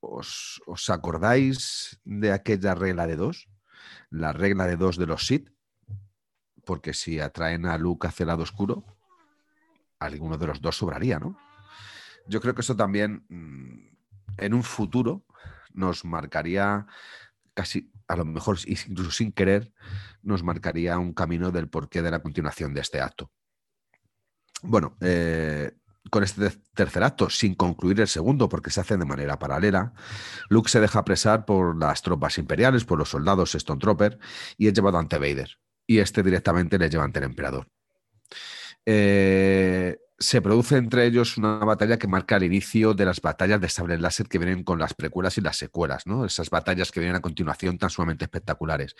¿Os, acordáis de aquella regla de dos? La regla de dos de los Sith, porque si atraen a Luke hacia el lado oscuro, alguno de los dos sobraría, ¿no? Yo creo que eso también mm, en un futuro nos marcaría casi, a lo mejor incluso sin querer, nos marcaría un camino del porqué de la continuación de este acto. Bueno, eh, con este tercer acto, sin concluir el segundo, porque se hace de manera paralela, Luke se deja apresar por las tropas imperiales, por los soldados Stone Trooper, y es llevado ante Vader. Y este directamente le lleva ante el emperador. Eh, se produce entre ellos una batalla que marca el inicio de las batallas de sable láser que vienen con las precuelas y las secuelas, ¿no? Esas batallas que vienen a continuación tan sumamente espectaculares.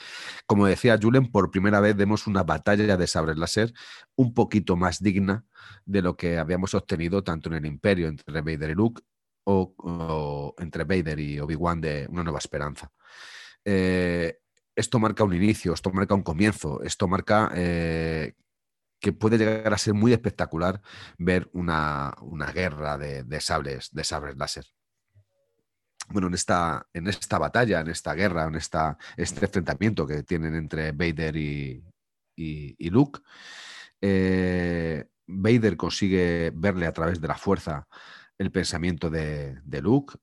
Como decía Julen, por primera vez vemos una batalla de sable láser un poquito más digna de lo que habíamos obtenido tanto en el Imperio entre Vader y Luke o, entre Vader y Obi-Wan de Una Nueva Esperanza. Eh, esto marca un inicio, esto marca un comienzo, esto marca eh, que puede llegar a ser muy espectacular ver una, guerra de, sables, de sables láser. Bueno, en esta, en esta batalla, en esta guerra, en esta, este enfrentamiento que tienen entre Vader y, Luke, eh, Vader consigue verle a través de la fuerza el pensamiento de, de Luke,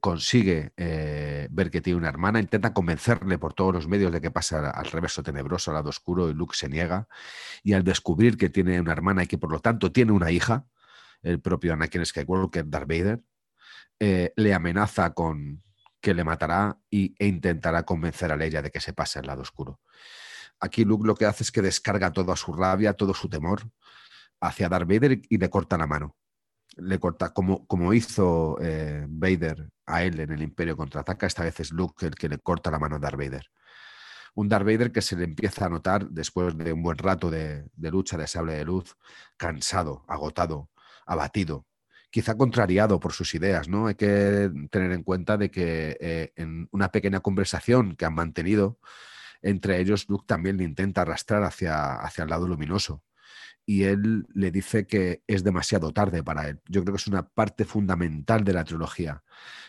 consigue eh, ver que tiene una hermana, intenta convencerle por todos los medios de que pasa al reverso tenebroso, al lado oscuro, y Luke se niega. Y al descubrir que tiene una hermana y que por lo tanto tiene una hija, el propio Anakin Skywalker, Darth Vader, eh, le amenaza con que le matará y, e intentará convencer a Leia de que se pase al lado oscuro. Aquí Luke lo que hace es que descarga toda su rabia, todo su temor hacia Darth Vader y le corta la mano le corta, como, como hizo eh, Vader a él en el Imperio contraataca, esta vez es Luke el que le corta la mano a Darth Vader. Un Darth Vader que se le empieza a notar después de un buen rato de, lucha de sable de luz, cansado, agotado, abatido, quizá contrariado por sus ideas, ¿no? Hay que tener en cuenta de que eh, en una pequeña conversación que han mantenido entre ellos, Luke también le intenta arrastrar hacia, hacia el lado luminoso y él le dice que es demasiado tarde para él. Yo creo que es una parte fundamental de la trilogía.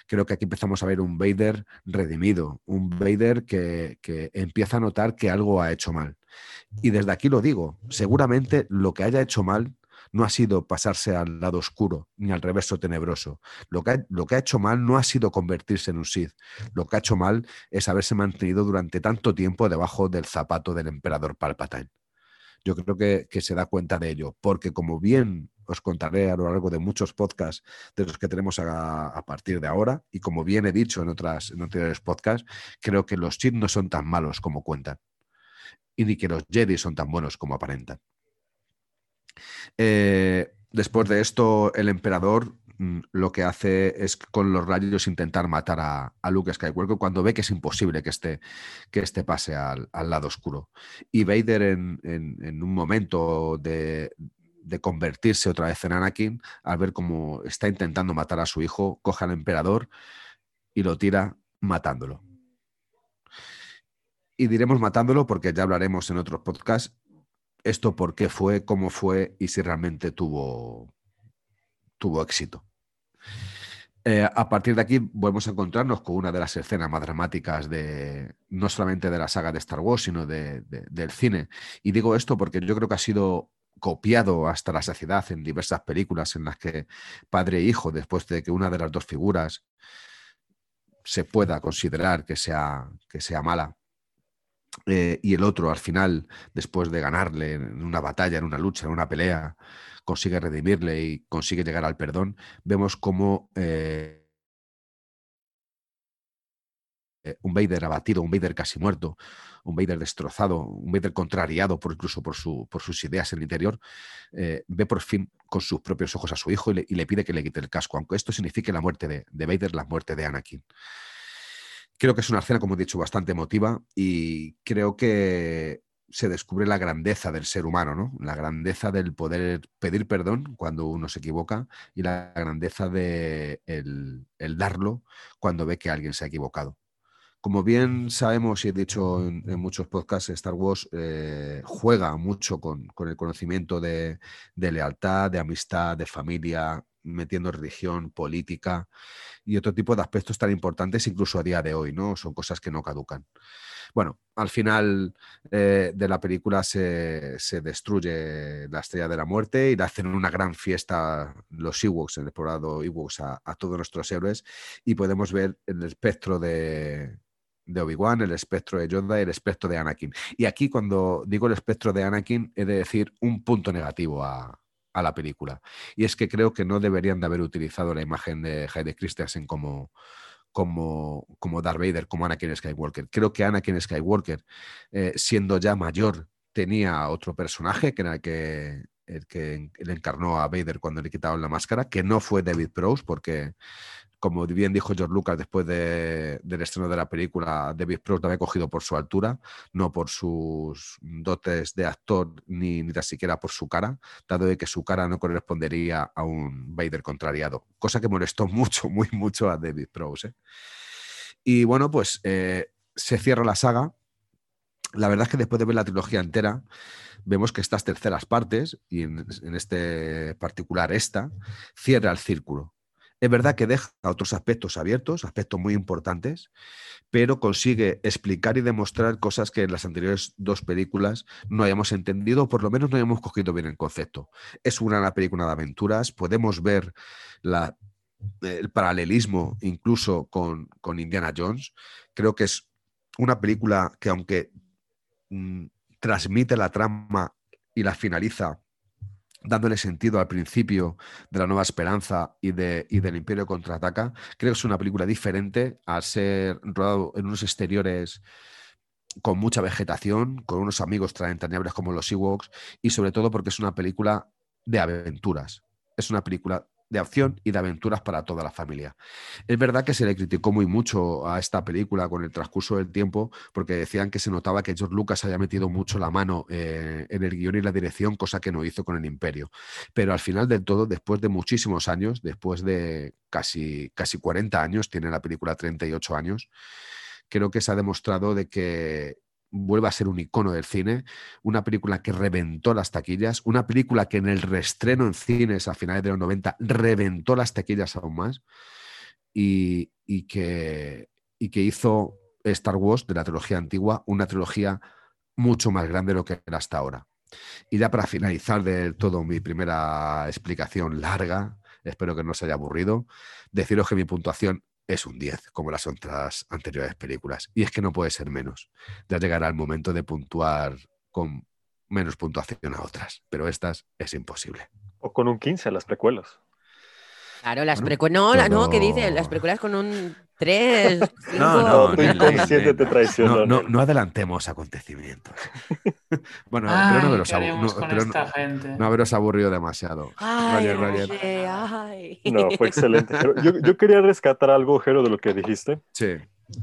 Creo que aquí empezamos a ver un Vader redimido, un Vader que, empieza a notar que algo ha hecho mal. Y desde aquí lo digo, seguramente lo que haya hecho mal no ha sido pasarse al lado oscuro ni al reverso tenebroso. Lo que, ha, lo que ha hecho mal no ha sido convertirse en un Sith. Lo que ha hecho mal es haberse mantenido durante tanto tiempo debajo del zapato del emperador Palpatine yo creo que, se da cuenta de ello, porque como bien os contaré a lo largo de muchos podcasts de los que tenemos a, partir de ahora, y como bien he dicho en, otras, anteriores podcasts, creo que los Sith no son tan malos como cuentan, y ni que los Jedi son tan buenos como aparentan. Eh, después de esto, el emperador lo que hace es con los rayos intentar matar a, Luke Skywalker cuando ve que es imposible que este, que pase al, lado oscuro. Y Vader en, un momento de, convertirse otra vez en Anakin, al ver cómo está intentando matar a su hijo, coge al emperador y lo tira matándolo. y diremos matándolo porque ya hablaremos en otros podcasts esto por qué fue, cómo fue y si realmente tuvo, tuvo éxito. Eh, a partir de aquí volvemos a encontrarnos con una de las escenas más dramáticas de no solamente de la saga de Star Wars, sino de, del cine. Y digo esto porque yo creo que ha sido copiado hasta la saciedad en diversas películas en las que padre e hijo, después de que una de las dos figuras se pueda considerar que sea, que sea mala, eh, y el otro al final, después de ganarle en una batalla, en una lucha, en una pelea, consigue redimirle y consigue llegar al perdón, vemos cómo eh, eh, un Vader abatido, un Vader casi muerto, un Vader destrozado, un Vader contrariado por, incluso por, su, por sus ideas en el interior, ve por fin con sus propios ojos a su hijo y le, pide que le quite el casco, aunque esto signifique la muerte de, de Vader, la muerte de Anakin. Creo que es una escena, como he dicho, bastante emotiva y creo que se descubre la grandeza del ser humano, ¿no? La grandeza del poder pedir perdón cuando uno se equivoca y la grandeza de el, darlo cuando ve que alguien se ha equivocado. Como bien sabemos y he dicho en, muchos podcasts, Star Wars eh, juega mucho con, el conocimiento de, de, lealtad, de amistad, de familia, metiendo religión, política y otro tipo de aspectos tan importantes incluso a día de hoy, ¿no? Son cosas que no caducan. Bueno, al final eh, de la película se, destruye la Estrella de la Muerte y le hacen una gran fiesta los Ewoks, el explorado Ewoks, a, todos nuestros héroes y podemos ver el espectro de, de Obi-Wan, el espectro de Yoda y el espectro de Anakin. Y aquí cuando digo el espectro de Anakin he de decir un punto negativo a, a la película. Y es que creo que no deberían de haber utilizado la imagen de Heide Christensen como, como, como Darth Vader, como Anakin Skywalker. Creo que Anakin Skywalker, eh, siendo ya mayor, tenía otro personaje que era el que, le encarnó a Vader cuando le quitaron la máscara, que no fue David Prowse, porque como bien dijo George Lucas después del estreno de la película, David Prowse lo había cogido por su altura, no por sus dotes de actor, ni, ni tan siquiera por su cara, dado de que su cara no correspondería a un Vader contrariado, cosa que molestó [laughs] mucho, muy mucho a David Prowse. ¿eh? Y bueno, pues eh, se cierra la saga. La verdad es que después de ver la trilogía entera, vemos que estas terceras partes, y en, en este particular esta, cierra el círculo es verdad que deja otros aspectos abiertos, aspectos muy importantes, pero consigue explicar y demostrar cosas que en las anteriores dos películas no hayamos entendido, o por lo menos no hayamos cogido bien el concepto. Es una película de aventuras, podemos ver el paralelismo incluso con, Indiana Jones. Creo que es una película que aunque mm, transmite la trama y la finaliza dándole sentido al principio de la Nueva Esperanza y, de, del Imperio Contraataca. Creo que es una película diferente al ser rodado en unos exteriores con mucha vegetación, con unos amigos entrañables como los Ewoks y sobre todo porque es una película de aventuras. Es una película de acción y de aventuras para toda la familia. Es verdad que se le criticó muy mucho a esta película con el transcurso del tiempo porque decían que se notaba que George Lucas había metido mucho la mano eh, en el guion y la dirección, cosa que no hizo con el Imperio. Pero al final del todo, después de muchísimos años, después de casi, casi 40 años, tiene la película 38 años, creo que se ha demostrado de que vuelve a ser un icono del cine, una película que reventó las taquillas, una película que en el restreno en cines a finales de los 90 reventó las taquillas aún más y, que, y que hizo Star Wars de la trilogía antigua una trilogía mucho más grande de lo que era hasta ahora. Y ya para finalizar de todo mi primera explicación larga, espero que no se haya aburrido, deciros que mi puntuación es un 10, como las otras anteriores películas. Y es que no puede ser menos. Ya llegará el momento de puntuar con menos puntuación a otras, pero estas es imposible. O con un 15 a las precuelas. Claro, las precuelas. No, no, ¿qué dice? Las precuelas con un 3. No, no, no, inconsciente te traiciona. No, no, adelantemos acontecimientos. [laughs] bueno, pero no haberos, no, no haberos aburrido demasiado. Ay, ay. No, fue excelente. Yo, yo, quería rescatar algo, Jero, de lo que dijiste. Sí.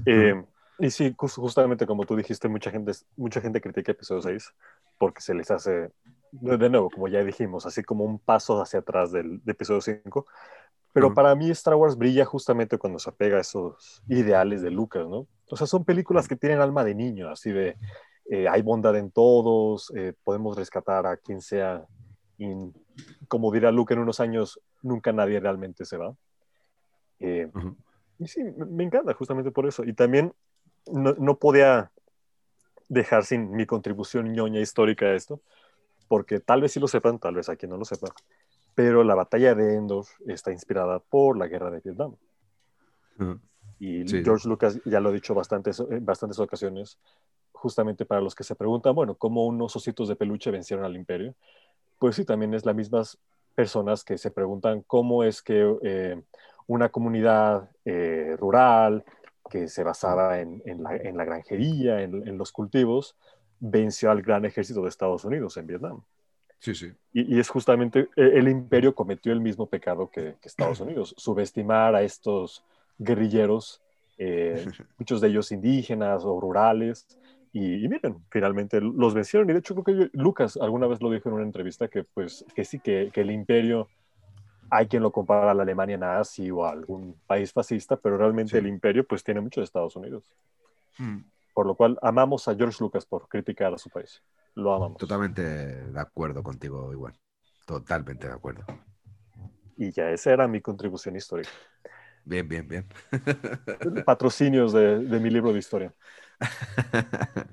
Eh, y sí, justamente como tú dijiste, mucha gente, mucha gente critica episodio 6 porque se les hace, de nuevo, como ya dijimos, así como un paso hacia atrás del de episodio 5. Pero para mí Star Wars brilla justamente cuando se apega a esos ideales de Lucas, ¿no? O sea, son películas que tienen alma de niño, así de eh, hay bondad en todos, eh, podemos rescatar a quien sea. Y, como dirá Luke en unos años, nunca nadie realmente se va. Eh, y sí, me encanta justamente por eso. Y también no, no, podía dejar sin mi contribución ñoña histórica a esto, porque tal vez sí lo sepan, tal vez aquí no lo sepan, pero la batalla de Endor está inspirada por la guerra de Vietnam. Y George Lucas ya lo ha dicho bastantes, en bastantes ocasiones, justamente para los que se preguntan, bueno, ¿cómo unos ositos de peluche vencieron al imperio? Pues sí, también es las mismas personas que se preguntan cómo es que eh, una comunidad eh, rural que se basaba en, en, la, en la, granjería, en, en, los cultivos, venció al gran ejército de Estados Unidos en Vietnam. Sí, sí. Y, y es justamente, e, el imperio cometió el mismo pecado que, que Estados [clears throat] Unidos, subestimar a estos guerrilleros, eh, [laughs] muchos de ellos indígenas o rurales, y, y, miren, finalmente los vencieron. Y de hecho creo que yo, Lucas alguna vez lo dijo en una entrevista que pues que sí, que, que, el imperio, hay quien lo compara a la Alemania nazi o a algún país fascista, pero realmente sí. el imperio pues tiene mucho de Estados Unidos. Mm. Por lo cual amamos a George Lucas por criticar a su país. Lo amamos. Totalmente de acuerdo contigo, igual. Totalmente de acuerdo. Y ya esa era mi contribución histórica. Bien, bien, bien. Patrocinios de, de mi libro de historia. [laughs]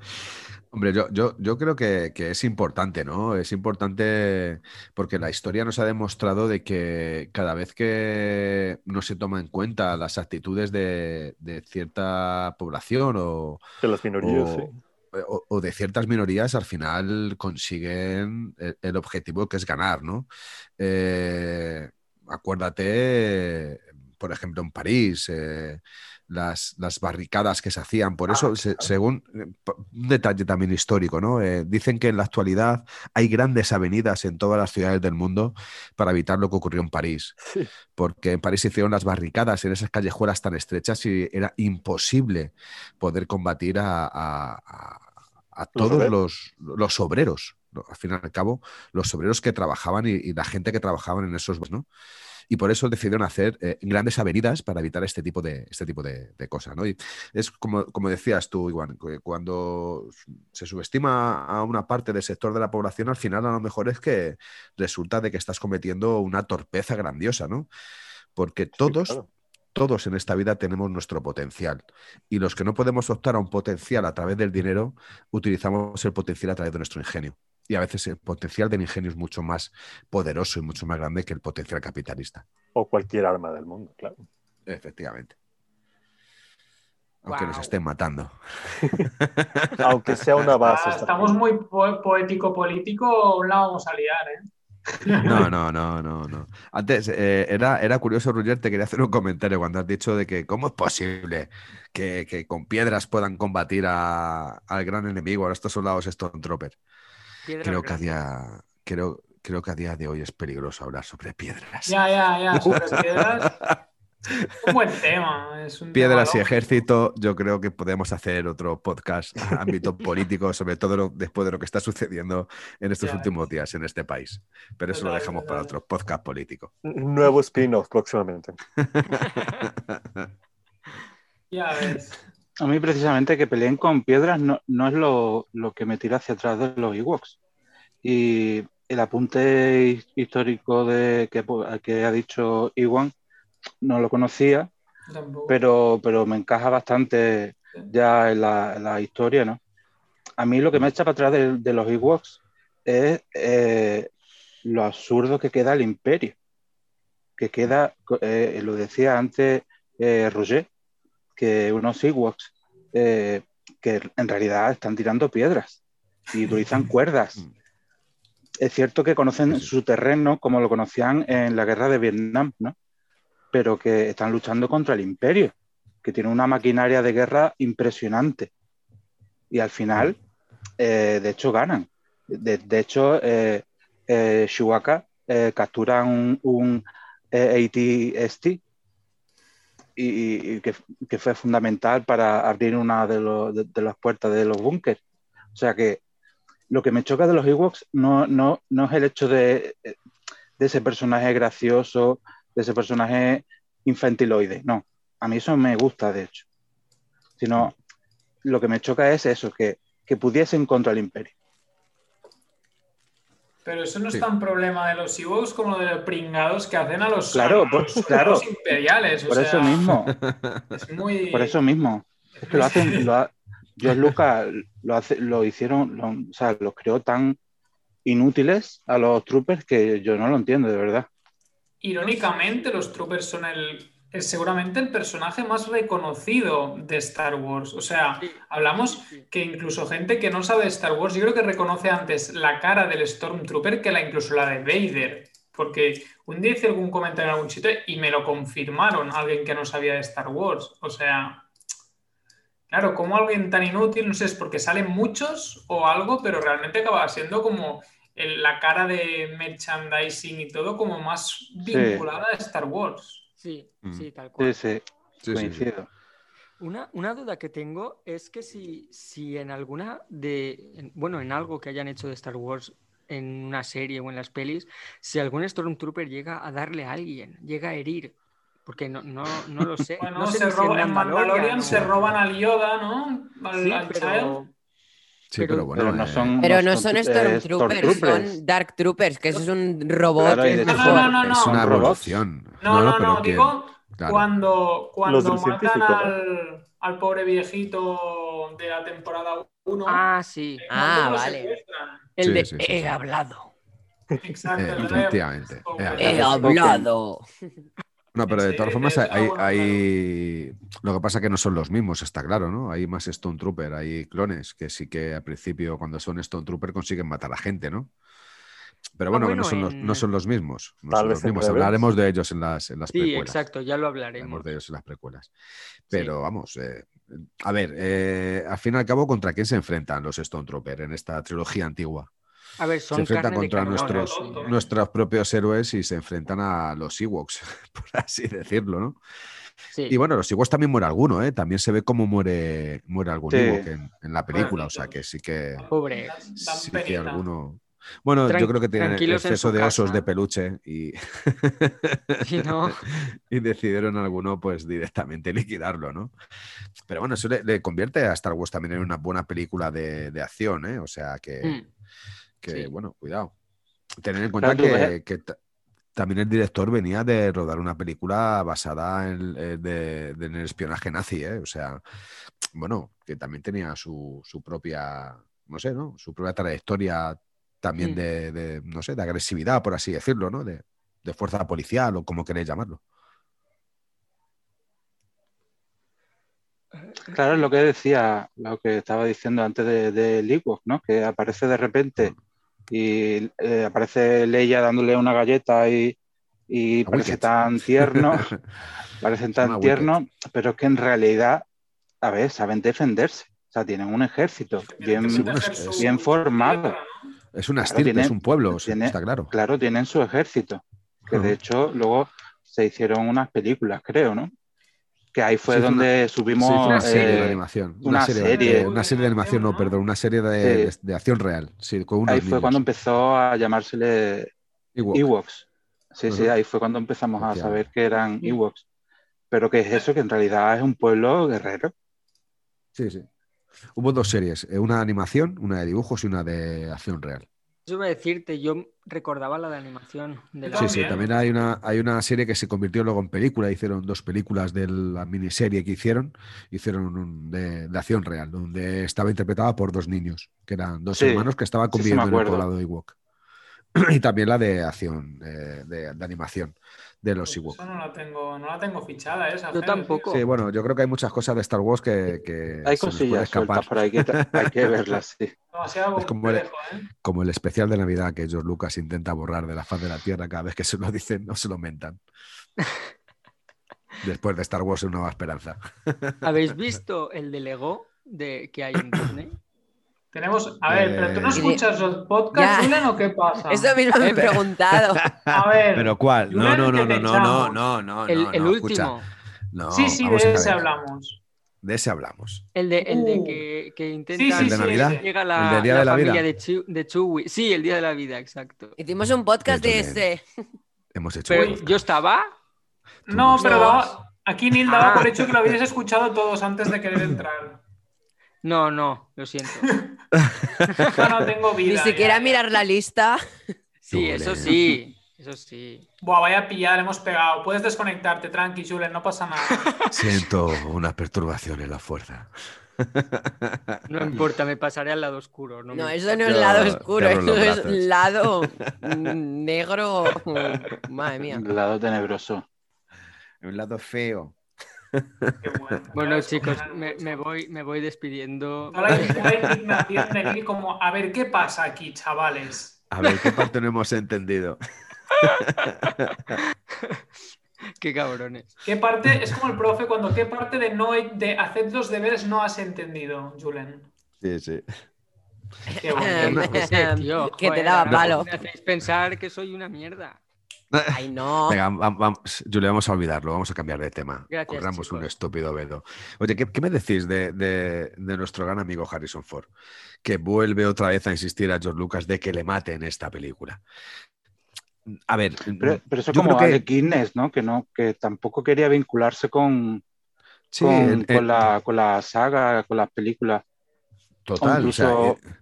Hombre, yo, yo, yo creo que, que, es importante, ¿no? Es importante porque la historia nos ha demostrado de que cada vez que no se toma en cuenta las actitudes de, de cierta población o... De las minorías, o, sí. O, o, de ciertas minorías, al final consiguen el, el objetivo que es ganar, ¿no? Eh, acuérdate, por ejemplo, en París... Eh, las, las, barricadas que se hacían. Por eso, ah, se, según eh, un detalle también histórico, ¿no? Eh, dicen que en la actualidad hay grandes avenidas en todas las ciudades del mundo para evitar lo que ocurrió en París. Sí. Porque en París se hicieron las barricadas en esas callejuelas tan estrechas y era imposible poder combatir a, a, a, a todos los, los obreros. Al fin y al cabo, los obreros que trabajaban y, y la gente que trabajaban en esos, ¿no? Y por eso decidieron hacer eh, grandes avenidas para evitar este tipo de, este tipo de, de cosas. ¿no? Y es como, como decías tú, Iguan, cuando se subestima a una parte del sector de la población, al final a lo mejor es que resulta de que estás cometiendo una torpeza grandiosa, ¿no? Porque todos, sí, claro todos en esta vida tenemos nuestro potencial y los que no podemos optar a un potencial a través del dinero, utilizamos el potencial a través de nuestro ingenio. Y a veces el potencial del ingenio es mucho más poderoso y mucho más grande que el potencial capitalista. O cualquier arma del mundo, claro. Efectivamente. Aunque wow. nos estén matando. [laughs] Aunque sea una base. Estamos muy po poético-político, la vamos a liar, ¿eh? No, no, no, no, no. Antes, eh, era, era curioso, Roger, te quería hacer un comentario cuando has dicho de que cómo es posible que, que con piedras puedan combatir a, al gran enemigo, a estos soldados Creo que, a día, creo, creo que a día de hoy es peligroso hablar sobre piedras. Ya, ya, ya, sobre [laughs] piedras. Un buen tema. Es un Piedras tema y ejército, yo creo que podemos hacer otro podcast ámbito político, sobre todo lo, después de lo que está sucediendo en estos ya, últimos días en este país. Pero eso lo dejamos para otro podcast político. Nuevo spin-off próximamente. ya ves. [laughs] A mí precisamente que peleen con piedras no, no es lo, lo, que me tira hacia atrás de los Ewoks. Y el apunte histórico de, que, que ha dicho Iwan no lo conocía, pero, pero me encaja bastante ya en la, en la, historia, ¿no? A mí lo que me echa para atrás de, de los Ewoks es eh, lo absurdo que queda el imperio, que queda, eh, lo decía antes eh, Roger, que unos Ewoks eh, que en realidad están tirando piedras y utilizan cuerdas. Es cierto que conocen su terreno como lo conocían en la guerra de Vietnam, ¿no? pero que están luchando contra el imperio, que tiene una maquinaria de guerra impresionante. Y al final, eh, de hecho, ganan. De, de hecho, eh, eh, Chewbacca eh, captura un, un AT-ST y, que, que, fue fundamental para abrir una de, de, de las puertas de los búnkers. O sea que lo que me choca de los Ewoks no, no, no es el hecho de, de ese personaje gracioso, de ese personaje infantiloide. No, a mí eso me gusta, de hecho. Sino lo que me choca es eso, que, que pudiesen contra el imperio. Pero eso no es tan problema de los Ewoks como de los pringados que hacen a los, Claro, a los por- soldados claro. imperiales. o Por sea, eso mismo, [laughs] Es muy... por eso mismo. Es que lo hacen, lo ha- George Lucas lo, hace, lo hicieron, lo- o sea, los creó tan inútiles a los troopers que yo no lo entiendo, de verdad. Irónicamente, los Troopers son el, el- seguramente el personaje más reconocido de Star Wars. O sea, Sí. hablamos Sí. que incluso gente que no sabe de Star Wars, yo creo que reconoce antes la cara del Stormtrooper que la incluso la de Vader. Porque un día hice algún comentario en algún sitio y me lo confirmaron alguien que no sabía de Star Wars. O sea, claro, como alguien tan inútil, no sé, es porque salen muchos o algo, pero realmente acaba siendo como el- la cara de merchandising y todo como más vinculada a Star Wars. Sí, Mm. sí, tal cual. Sí, sí, Sí, sí, sí. coincido. Una, una duda que tengo es que si, si en alguna de, en- bueno, en algo que hayan hecho de Star Wars, en una serie o en las pelis, si algún Stormtrooper llega a darle a alguien, llega a herir, porque no, no, no lo sé. [laughs] Bueno, no sé se ni si roba- en Mandalorian o- se roban al Yoda, ¿no? Al, Sí, al pero, Child. Sí, Pero- pero bueno. Pero no eh, son, Pero no son eh, Stormtroopers, son Dark Troopers, que eso es un robot Claro, hecho- No, no, no, es una Son robots. evolución. No, no, pero no, que- digo claro. cuando, cuando matan al, al pobre viejito de la temporada 1. Ah, sí. Ah, vale. El Sí, de sí, sí, he sí. hablado. Exacto. Eh, efectivamente. He He hablado. [laughs] No, pero de todas formas hay, hay- Lo que pasa que no son los mismos, está claro, ¿no? Hay más Stone Trooper, hay clones que sí que al principio cuando son Stone Trooper consiguen matar a gente, ¿no? Pero Ah, bueno, que no, son los, en- no son los mismos. No Tal son vez los mismos. Hablaremos de ellos en las, en las Sí, precuelas. exacto, ya lo Hablaremos hablaremos. de ellos en las precuelas. Pero vamos, eh, a ver, eh, al fin y al cabo, ¿contra quién se enfrentan los Stone Trooper en esta trilogía antigua? A ver, Se enfrentan contra nuestros, nuestros propios héroes y se enfrentan a los Ewoks, [laughs] por así decirlo, ¿no? Sí. Y bueno, los Ewoks también muere alguno, ¿eh? También se ve cómo muere, muere algún Sí. Ewok en, en la película, o sea que sí que, Pobre. Sí que alguno... Bueno, Tran- yo creo que tienen exceso de osos de peluche y, [laughs] [laughs] y decidieron alguno pues directamente liquidarlo, ¿no? Pero bueno, eso le, le convierte a Star Wars también en una buena película de, de acción, ¿eh? O sea que, Mm. Que, sí. bueno, cuidado. Tener en cuenta Claro, que, también el director venía de rodar una película basada en, eh, de- de- en el espionaje nazi, ¿eh? O sea, bueno, que también tenía su, su propia, no sé, ¿no? Su propia trayectoria también Mm. de, de, no sé, de agresividad, por así decirlo, ¿no? De, de fuerza policial o como queréis llamarlo. Claro, es lo que decía, lo que estaba diciendo antes de, de Ewok, ¿no? Que aparece de repente y eh, aparece Leia dándole una galleta y, y parece Wicket. tan tierno, [laughs] parecen Se llama tan tiernos, pero es que en realidad, a ver, saben defenderse. O sea, tienen un ejército bien, es- bien formado. Es una Claro, estirpe, tiene- es un pueblo, tiene- está claro. Claro, tienen su ejército. Que de hecho luego se hicieron unas películas, creo, ¿no? Que ahí fue donde subimos una serie de eh, animación. una serie, serie. eh, una serie de animación, no, perdón, una serie de, de- de acción real. Sí, con unos ahí fue niños. cuando empezó a llamársele Ewok. Ewoks. Sí, sí, ahí fue cuando empezamos a saber que eran Ewoks. Pero que es eso, que en realidad es un pueblo guerrero. Sí, sí. Hubo dos series, eh, una de animación, una de dibujos y una de acción real. Yo iba a decirte, yo recordaba la de animación de la Sí, sí, También. hay una, hay una serie que se convirtió luego en película, hicieron dos películas de la miniserie que hicieron, hicieron un- de, de acción real, donde estaba interpretada por dos niños, que eran dos Sí, hermanos que estaban sí, sí, me conviviendo en el poblado de Ewok. [clears throat] Y también la de acción, eh, de, de animación de los Pues Ewok. Eso no la tengo, no la tengo fichada esa. Yo tampoco. Sí, bueno, yo creo que hay muchas cosas de Star Wars que, que Hay se nos puede cosillas sueltas por ahí que hay que [laughs] verlas, sí. Es como el- ¿eh? Como el especial de Navidad que George Lucas intenta borrar de la faz de la Tierra cada vez que se lo dicen o se lo mentan. [laughs] Después de Star Wars, una nueva esperanza. ¿Habéis [laughs] visto el de Lego de, que hay en Disney? Tenemos, a ver, pero tú no Eh, escuchas los podcasts, Ya. Julen, o qué pasa? Eso mismo me he preguntado. [laughs] A ver. cuál? No, no, no, no, no, no, no, no, el el último. No, sí, sí, de ese ver. hablamos. De ese hablamos. El de, el de Uh. que, que intenta Sí, sí, ¿El de sí, Navidad? llega la, ¿El Día de la familia Vida? de, Chu- de Chewie. Sí, el día de la vida, exacto. Hicimos un podcast de ese. Hemos hecho Pero yo estaba. No, no pero aquí Neil daba Ah. por hecho que lo habíais escuchado todos antes de querer entrar. No, no, lo siento. [laughs] no tengo vida. Ni siquiera mirar la lista. Sí, eso sí. [laughs] Eso sí. Buah, vaya a pillar, hemos pegado. Puedes desconectarte, tranqui, Julen, no pasa nada. [laughs] Siento una perturbación en la fuerza. No importa, me pasaré al lado oscuro. No, No, me eso no es lado oscuro, eso es lado negro. Madre mía. Lado tenebroso. Un lado feo. Qué [laughs] bueno. Bueno, chicos, me, me voy, me voy despidiendo. La indignación de Lili como, a ver, ¿qué pasa aquí, chavales? A ver, ¿qué parte no hemos entendido? [laughs] Qué cabrones. ¿Qué parte? Es como el profe cuando, ¿qué parte de no de hacer los deberes no has entendido, Julen? Sí, sí. Qué bueno. [laughs] Sé, tío, que te daba ahora palo. Me hacéis pensar que soy una mierda. [laughs] Ay, no. Venga, vam- vamos, Julia, vamos a olvidarlo, vamos a cambiar de tema. Gracias, Corramos un estúpido vedo. Oye, ¿qué, qué me decís de, de- de nuestro gran amigo Harrison Ford? Que vuelve otra vez a insistir a George Lucas de que le mate en esta película. A ver, Pero, pero eso como creo que- Alec Guinness, ¿no? Que no, que tampoco quería vincularse con, sí, con, en- con en- la, con la saga, con las películas. total, o sea, incluso- eh,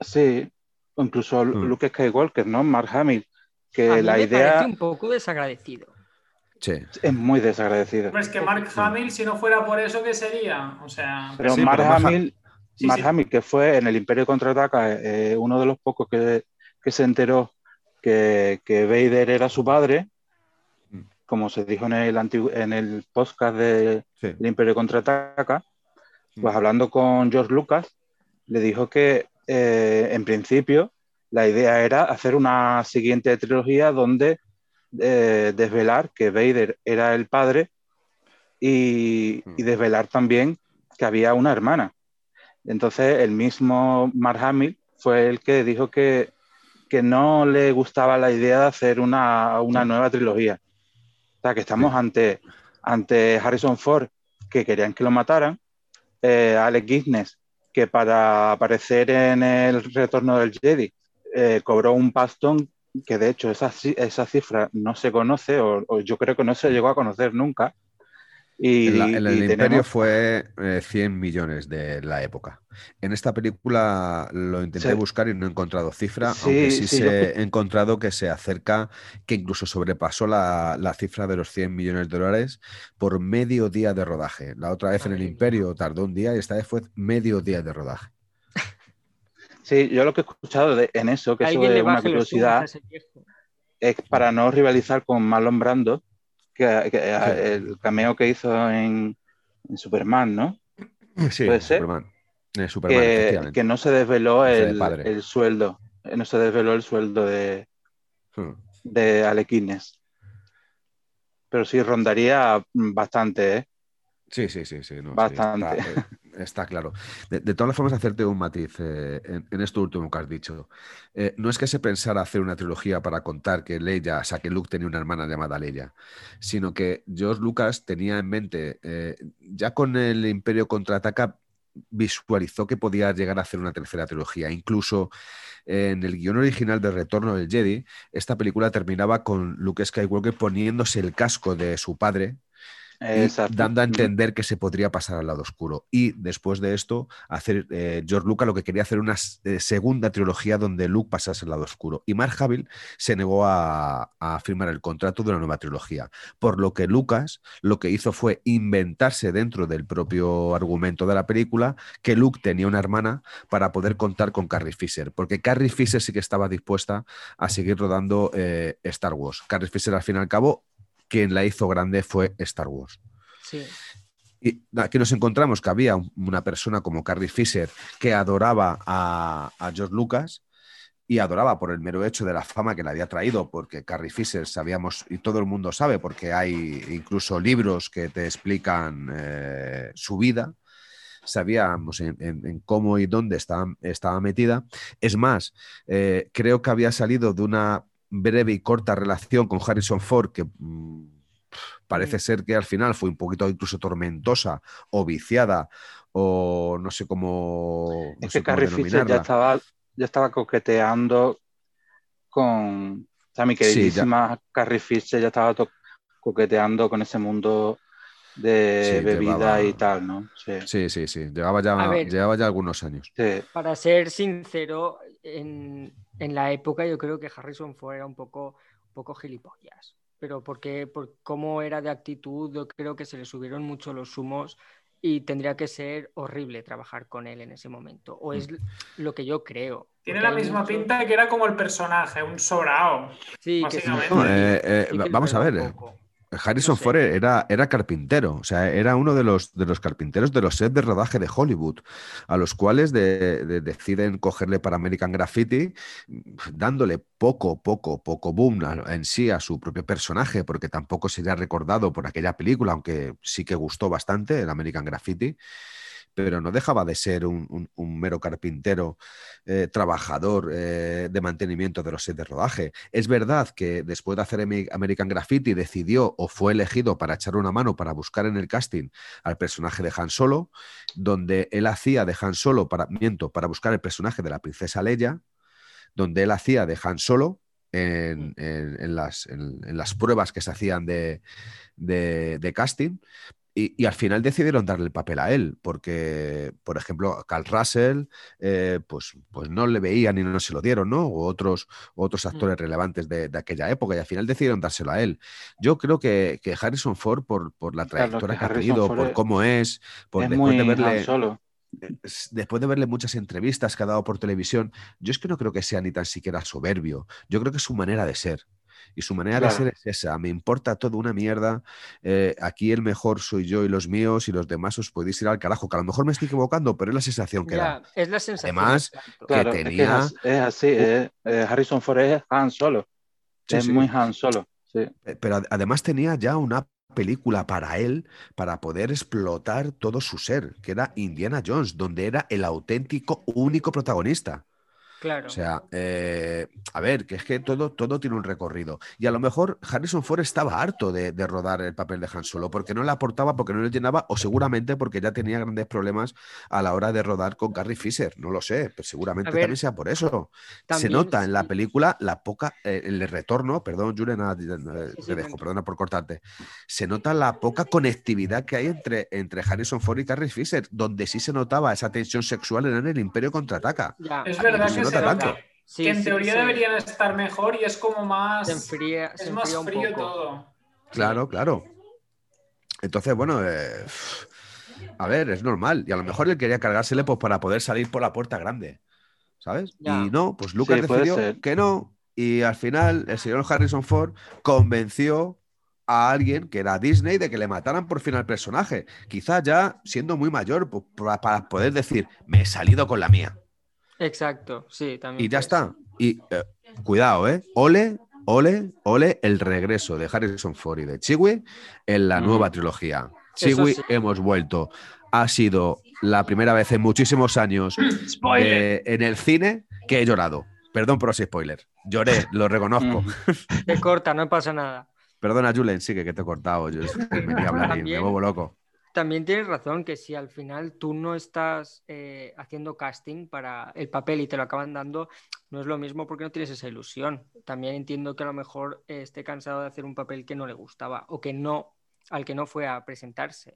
Sí, o incluso Mm. Luke Skywalker, ¿no? Mark Hamill, que A mí la me idea parece un poco desagradecido. sí. es muy desagradecida. Pero es que Mark Hamill, si no fuera por eso, ¿qué sería? O sea, Pero Sí, Mark pero Hamill, Sí, Mark sí. Hamill, que fue en el Imperio Contraataca, eh, uno de los pocos que, que se enteró que, que Vader era su padre, Mm. como se dijo en el, antigu- en el podcast de, sí. del Imperio Contraataca, pues Mm. hablando con George Lucas, le dijo que eh, en principio la idea era hacer una siguiente trilogía donde eh, desvelar que Vader era el padre y, y desvelar también que había una hermana. Entonces el mismo Mark Hamill fue el que dijo que, que no le gustaba la idea de hacer una, una nueva trilogía. O sea, que estamos ante, ante Harrison Ford, que querían que lo mataran, eh, Alex Guinness, que para aparecer en el retorno del Jedi eh, cobró un pastón que de hecho esa, esa cifra no se conoce o, o yo creo que no se llegó a conocer nunca. Y, En, la- en el y Imperio tenemos- fue eh, 100 millones de la época. En esta película lo intenté Sí. buscar y no he encontrado cifra, Sí, aunque sí, sí, se yo- he encontrado que se acerca, que incluso sobrepasó la, la cifra de los 100 millones de dólares por medio día de rodaje. La otra vez en el. Imperio tardó un día y esta vez fue medio día de rodaje. Sí, yo lo que he escuchado de- en eso, que eso es una curiosidad, es para no rivalizar con Marlon Brando, que, que, el cameo que hizo en, en Superman, ¿no? Sí, ¿Puede ser? Superman. Eh, Superman, que, no se desveló el, sueldo, eh, no se desveló el sueldo de, Hmm. de Alequines. Pero sí rondaría bastante, ¿eh? Sí, sí, sí, sí. no, sí, Bastante. está, está claro. De, todas formas, hacerte un matiz eh, en, esto último que has dicho. Eh, no es que se pensara hacer una trilogía para contar que Leia, o sea, que Luke tenía una hermana llamada Leia, sino que George Lucas tenía en mente, eh, ya con el Imperio contraataca, visualizó que podía llegar a hacer una tercera trilogía. Incluso en el guion original de Retorno del Jedi, esta película terminaba con Luke Skywalker poniéndose el casco de su padre Exacto. dando a entender que se podría pasar al lado oscuro. Y después de esto, hacer eh, George Lucas lo que quería hacer una eh, segunda trilogía donde Luke pasase al lado oscuro. Y Mark Hamill se negó a, a firmar el contrato de una nueva trilogía. Por lo que Lucas lo que hizo fue inventarse dentro del propio argumento de la película que Luke tenía una hermana para poder contar con Carrie Fisher. Porque Carrie Fisher sí que estaba dispuesta a seguir rodando eh, Star Wars. Carrie Fisher, al fin y al cabo, quien la hizo grande fue Star Wars. Sí. Y aquí nos encontramos que había un- una persona como Carrie Fisher que adoraba a, a George Lucas y adoraba por el mero hecho de la fama que le había traído, porque Carrie Fisher sabíamos, y todo el mundo sabe, porque hay incluso libros que te explican eh, su vida, sabíamos en, en- en cómo y dónde estaba, estaba metida. Es más, eh, creo que había salido de una breve y corta relación con Harrison Ford que... mm, Parece ser que al final fue un poquito incluso tormentosa o viciada o no sé cómo, no Es sé que cómo Carrie Fisher ya estaba, ya estaba coqueteando con. O sea, mi Sí, queridísima Carrie Fisher ya estaba coqueteando con ese mundo de bebida y tal, ¿no? Sí, sí, sí. Llevaba, ya, llevaba ya algunos años. Para ser sincero, en, la época yo creo que Harrison Ford era un poco, un poco gilipollas. Pero porque por cómo era de actitud, yo creo que se le subieron mucho los humos y tendría que ser horrible trabajar con él en ese momento. O es mm. lo que yo creo. Tiene la misma pinta que era como el personaje, un sobrao. Sí, eh, eh, vamos a ver. Harrison Ford era, era carpintero, o sea, era uno de los, de los carpinteros de los sets de rodaje de Hollywood, a los cuales deciden cogerle para American Graffiti, dándole poco, poco, poco boom en sí a su propio personaje, porque tampoco sería recordado por aquella película, aunque sí que gustó bastante el American Graffiti pero no dejaba de ser un, mero carpintero, eh, trabajador eh, de mantenimiento de los sets de rodaje. Es verdad que después de hacer American Graffiti decidió o fue elegido para echar una mano para buscar en el casting al personaje de Han Solo, donde él hacía de Han Solo, para, miento, para buscar el personaje de la princesa Leia, donde él hacía de Han Solo en, las, pruebas que se hacían de, de, casting, y, al final decidieron darle el papel a él, porque, por ejemplo, Carl Russell, eh, pues, pues no le veían y no se lo dieron, ¿no? O otros, otros mm. actores relevantes de, aquella época, y al final decidieron dárselo a él. Yo creo que, Harrison Ford, por, por la trayectoria que, ha tenido, por cómo es, por después de verle. Después de verle muchas entrevistas que ha dado por televisión, yo es que no creo que sea ni tan siquiera soberbio. Yo creo que es su manera de ser. Y su manera de ser es esa, me importa todo una mierda, eh, aquí el mejor soy yo y los míos y los demás os podéis ir al carajo, que a lo mejor me estoy equivocando, pero es la sensación que da. Es la sensación. Además, que tenía... Es, así, eh, Harrison Ford es Han Solo, es muy Han Solo. Eh, pero además tenía ya una película para él para poder explotar todo su ser, que era Indiana Jones, donde era el auténtico único protagonista. Claro. O sea, eh, a ver, que es que todo, todo tiene un recorrido. Y a lo mejor Harrison Ford estaba harto de, rodar el papel de Han Solo, porque no le aportaba, porque no le llenaba, o seguramente porque ya tenía grandes problemas a la hora de rodar con Carrie Fisher. No lo sé, pero seguramente también sea por eso. Se nota en la película la poca, eh, el retorno, perdón, Julen, te dejo, perdona por cortarte. Se nota la poca conectividad que hay entre, entre Harrison Ford y Carrie Fisher, donde sí se notaba esa tensión sexual en el Imperio contraataca. Es verdad que que en teoría deberían estar mejor y es como más. es más frío todo. Claro, claro. Entonces, bueno, eh, a ver, es normal. Y a lo mejor él quería cargársele pues, para poder salir por la puerta grande. ¿Sabes? Y no, pues Lucas decidió que no. Y al final, el señor Harrison Ford convenció a alguien que era Disney de que le mataran por fin al personaje. Quizá ya siendo muy mayor, pues, para poder decir, me he salido con la mía. Exacto, sí, también. Y ya está. Y eh, cuidado, ¿eh? Ole, ole, ole el regreso de Harrison Ford y de Chiwi en la nueva trilogía. Chiwi, hemos vuelto. Ha sido la primera vez en muchísimos años [clears throat] eh, en el cine que he llorado. Perdón por ese spoiler. Lloré, lo reconozco. [laughs] Te corta, no pasa nada. Perdona, Julen, sí que, te he cortado. Yo [laughs] me, hablar y me vuelvo loco también tienes razón que si al final tú no estás eh, haciendo casting para el papel y te lo acaban dando, no es lo mismo porque no tienes esa ilusión. También entiendo que a lo mejor esté cansado de hacer un papel que no le gustaba o que no, al que no fue a presentarse.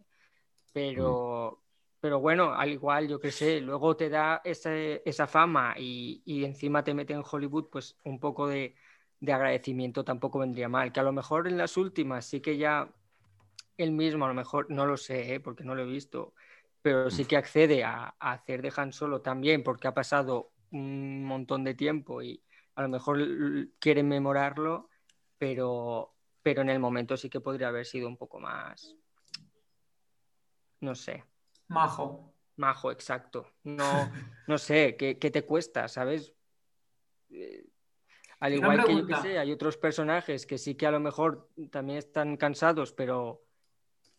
Pero, pero bueno, al igual, yo qué sé, luego te da esa fama y, encima te mete en Hollywood, pues un poco de, de agradecimiento tampoco vendría mal. Que a lo mejor en las últimas sí que ya él mismo, a lo mejor, no lo sé, ¿eh? porque no lo he visto, pero sí que accede a, hacer de Han Solo también porque ha pasado un montón de tiempo y a lo mejor quiere memorarlo, pero, pero en el momento sí que podría haber sido un poco más, no sé. Majo. Majo, exacto. No, [laughs] no sé, ¿qué, te cuesta, sabes? Eh, al igual que yo que sé, hay otros personajes que sí que a lo mejor también están cansados, pero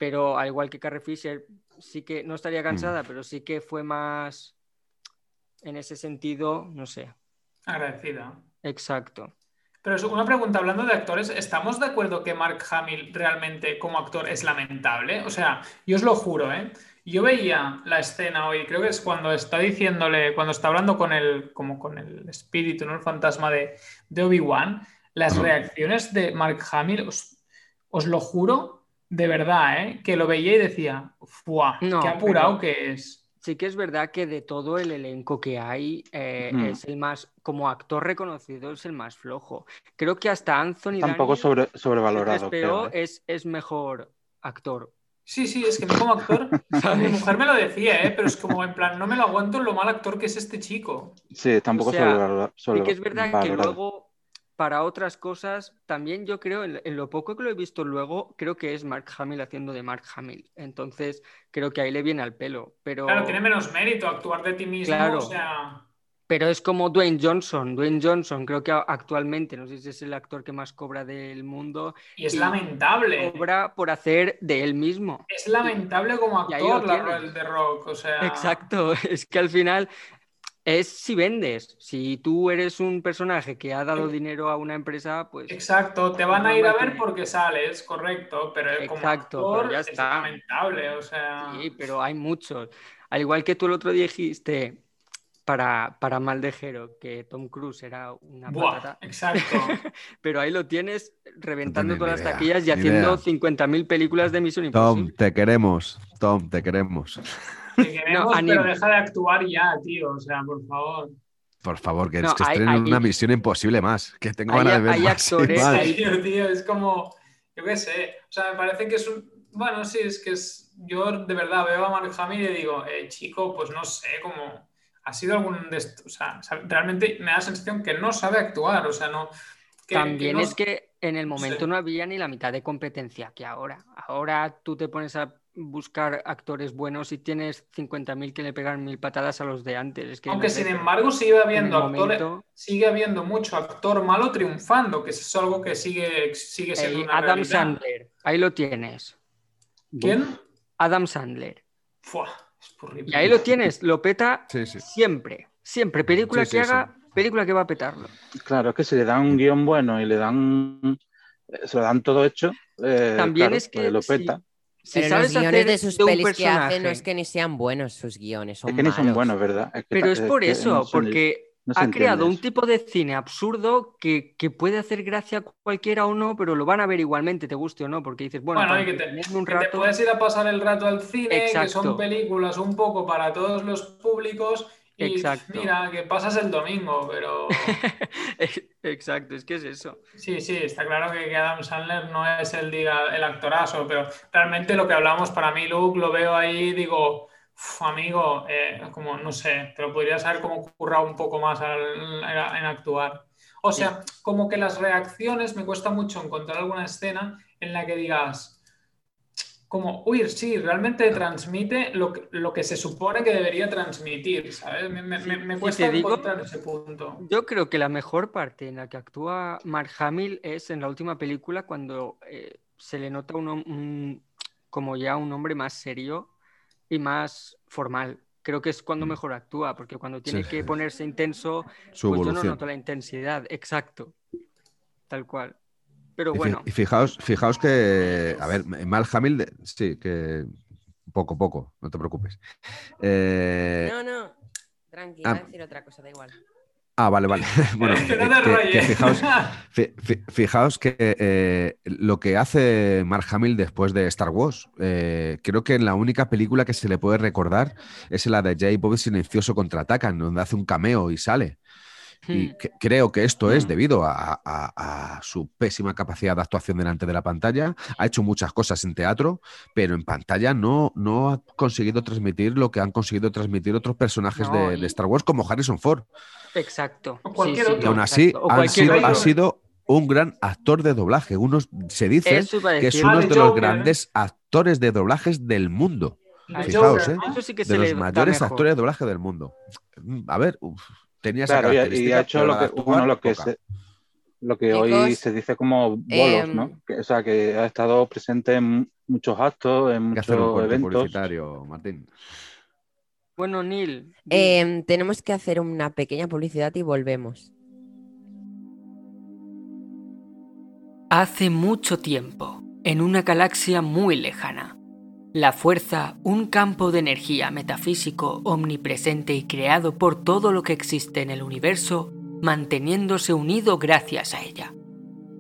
pero al igual que Carrie Fisher, sí que no estaría mm. cansada, pero sí que fue más en ese sentido, no sé. Agradecida. Exacto. Pero una pregunta, hablando de actores, ¿estamos de acuerdo que Mark Hamill realmente como actor es lamentable? O sea, yo os lo juro, ¿eh? Yo veía la escena hoy, creo que es cuando está diciéndole, cuando está hablando con el, como con el espíritu, ¿no? El fantasma de, de Obi-Wan, las reacciones de Mark Hamill, os, os lo juro, de verdad, ¿eh? que lo veía y decía, ¡fuah! No, ¡Qué apurado pero- que es! Sí que es verdad que de todo el elenco que hay, eh, es el más, como actor reconocido, es el más flojo. Creo que hasta Anthony Está un poco Daniels, sobre, sobrevalorado. creo, ¿eh? es, es mejor actor. Sí, sí, es que no como actor. [laughs] Mi mujer me lo decía, ¿eh? pero es como en plan, no me lo aguanto en lo mal actor que es este chico. Sí, un O sea, sobrevalorado. Sí que es verdad que sobrevalorado. luego, para otras cosas, también yo creo, en, en lo poco que lo he visto luego, creo que es Mark Hamill haciendo de Mark Hamill. Entonces, creo que ahí le viene al pelo. Pero, Claro, tiene menos mérito actuar de ti mismo, Claro. o sea... pero es como Dwayne Johnson. Dwayne Johnson, creo que actualmente, no sé si es el actor que más cobra del mundo, Y es Y lamentable. cobra por hacer de él mismo. Es lamentable como actor la de Rock, o sea... Exacto, [laughs] es que al final es si vendes. Si tú eres un personaje que ha dado dinero a una empresa, pues Exacto, te van a ir a ver porque sales, correcto, pero como Exacto, actor pero ya es lamentable, o sea... sí, pero hay muchos. Al igual que tú el otro día dijiste para, para Maldejero que Tom Cruise era una Buah, patata, exacto. [laughs] pero ahí lo tienes reventando No todas las taquillas y haciendo idea. 50.000 películas de Misión Tom, Imposible. te queremos. Tom, te queremos. Te queremos, No, pero deja de actuar ya, tío, o sea, por favor. Por favor, que, No, que hay- estrenen hay- una misión imposible más. Que tengo hay- ganas de ver hay más actores- más. Tío, tío, es como, yo qué sé, o sea, me parece que es un, bueno, sí, es que es, yo de verdad veo a Mark Hamill y digo, eh, chico, pues no sé, como, ha sido algún de estos, o sea, realmente me da la sensación que no sabe actuar, o sea, no, que, También no- es que en el momento no había ni la mitad de competencia que ahora. Ahora tú te pones a buscar actores buenos y tienes 50.000 que le pegan mil patadas a los de antes. Es que aunque no sin embargo sigue habiendo actores, momento- sigue habiendo mucho actor malo triunfando, que eso es algo que sigue, sigue siendo Ey, una Adam realidad. Sandler, ahí lo tienes. ¿Quién? Adam Sandler. Fua, es horrible. Y ahí lo tienes, lo peta Sí, sí. siempre. Siempre. Película Sí, que sí. haga, película que va a petarlo. Claro, es que si le dan un guion bueno y le dan. Se lo dan todo hecho. eh, También claro, es que pues lo peta. Si Pero sabes los guiones hacer de sus un pelis que hace no es que ni sean buenos sus guiones, son Es que ni son malos. buenos, ¿verdad? Es que Pero es por que eso, no porque no ha creado un tipo de cine absurdo que, que puede hacer gracia a cualquiera o no, pero lo van a ver igualmente, te guste o no, porque dices, bueno, Bueno, que te, un que te rato, puedes ir a pasar el rato al cine, que Exacto. son películas un poco para todos los públicos. Y Exacto. mira, que pasas el domingo, pero [laughs] Exacto, es que es eso. sí, sí, está claro que, Adam Sandler no es el, el actorazo, pero realmente lo que hablamos para mí, Luke, lo veo ahí, digo, "Uf, amigo, eh, como no sé, te lo podrías haber como currado un poco más al- en actuar. O sea, como que las reacciones me cuesta mucho encontrar alguna escena en la que digas, como, uy, sí, realmente transmite lo que, lo que se supone que debería transmitir, ¿sabes? Me, me- me- me Si cuesta digo- encontrar ese punto. Yo creo que la mejor parte en la que actúa Mark Hamill es en la última película cuando eh, se le nota un, un- como ya un hombre más serio y más formal. Creo que es cuando Mm. mejor actúa, porque cuando tiene Sí. que ponerse intenso, Su pues yo no noto la intensidad, exacto, tal cual. Pero bueno, Y fijaos, fijaos que, a ver, Mal Hamill, sí, que poco, poco, no te preocupes. Eh, No, no. Tranqui, ah. iba a decir otra cosa, da igual. ah, vale, vale. [laughs] [laughs] Bueno, Que fijaos, [laughs] fi- fi- fijaos que eh, lo que hace Mark Hamill después de Star Wars, eh, creo que la única película que se le puede recordar es la de Jay Bob Silencioso contraatacan, donde hace un cameo y sale. Y hmm, que- creo que esto es Mm. debido a, a- a su pésima capacidad de actuación delante de la pantalla. Ha hecho muchas cosas en teatro, pero en pantalla no, no ha conseguido transmitir lo que han conseguido transmitir otros personajes No, de, y- de Star Wars, como Harrison Ford. exacto. O cualquier Sí, sí, otro. Y aún así han sido- ha sido un gran actor de doblaje. Unos se dice que es uno de los Joker, grandes actores de doblajes del mundo. Fijaos, Joker, ¿eh? ¿no? Eso sí que De se los mayores actores de doblaje del mundo. A ver, uf, tenía esa Claro, y, ha hecho lo que, bueno, lo que, se- lo que hoy Chicos, se dice como bolos, em, ¿no? Que, o sea, que ha estado presente en muchos actos, en un muchos eventos. publicitario, Martín. Bueno, Neil, Em, tenemos que hacer una pequeña publicidad y volvemos. Hace mucho tiempo, en una galaxia muy lejana, la fuerza, un campo de energía metafísico omnipresente y creado por todo lo que existe en el universo, manteniéndose unido gracias a ella.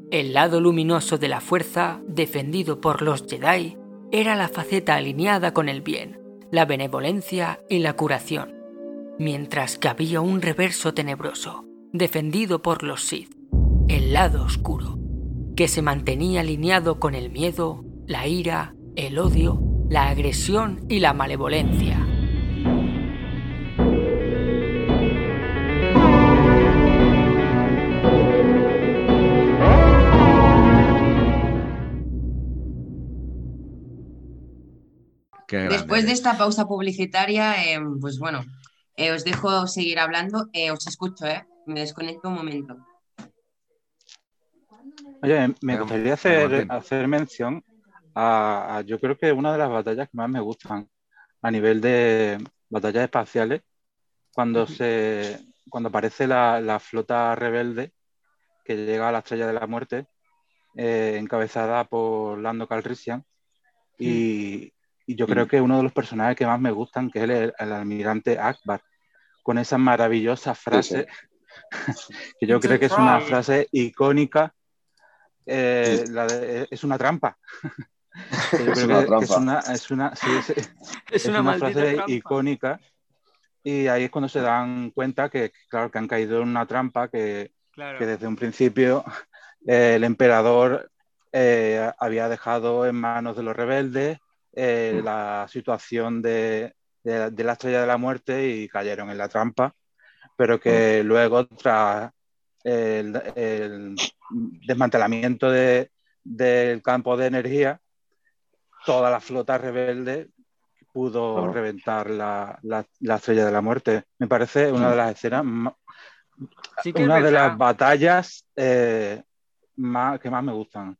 El lado luminoso de la fuerza, defendido por los Jedi, era la faceta alineada con el bien, la benevolencia y la curación, mientras que había un reverso tenebroso, defendido por los Sith, el lado oscuro, que se mantenía alineado con el miedo, la ira, el odio, la agresión y la malevolencia. Después de esta pausa publicitaria, eh, pues bueno, eh, os dejo seguir hablando. Eh, os escucho, ¿eh? Me desconecto un momento. Oye, me gustaría hacer, hacer mención a, yo creo que una de las batallas que más me gustan a nivel de batallas espaciales, cuando se cuando aparece la, flota rebelde que llega a la estrella de la muerte, encabezada por Lando Calrissian, y, y yo creo que uno de los personajes que más me gustan, que es el, almirante Akbar, con esa maravillosa frase, [laughs] que yo creo que es una frase icónica, eh, es una trampa. [laughs] [laughs] es, una trampa. es una, es una, [laughs] frase icónica y ahí es cuando se dan cuenta que, claro, que han caído en una trampa que, que desde un principio eh, el emperador eh, había dejado en manos de los rebeldes eh, mm. la situación de, la estrella de la muerte y cayeron en la trampa, pero que mm. luego tras el, desmantelamiento del campo de energía, toda la flota rebelde pudo reventar la, estrella de la muerte. Me parece una de las escenas, una de las batallas eh, más, que más me gustan.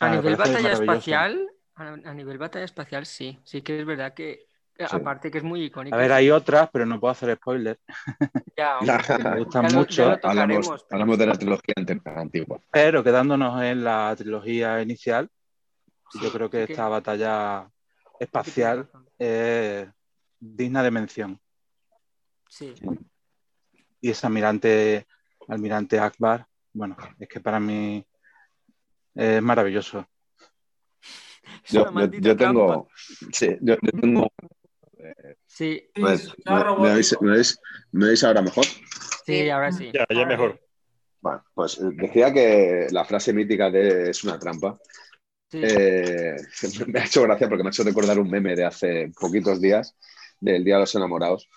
A nivel batalla espacial, a, nivel batalla espacial, sí. Sí que es verdad que, aparte que es muy icónico. A ver, hay otras, pero no puedo hacer spoiler. [laughs] Ya, [laughs] me gustan mucho. hablamos, de la trilogía antigua. Pero quedándonos en la trilogía inicial, yo creo que esta batalla espacial es digna de mención. Sí. Y ese almirante, almirante Akbar, bueno, es que para mí es maravilloso. Yo, tengo. Sí, yo, tengo. sí. Pues, ¿me, veis, ahora mejor? Sí, ahora sí. Ya, ya mejor. Bueno, pues eh, decía que la frase mítica de es una trampa. Eh, [laughs] me ha hecho gracia porque me ha hecho recordar un meme de hace poquitos días, del Día de los Enamorados,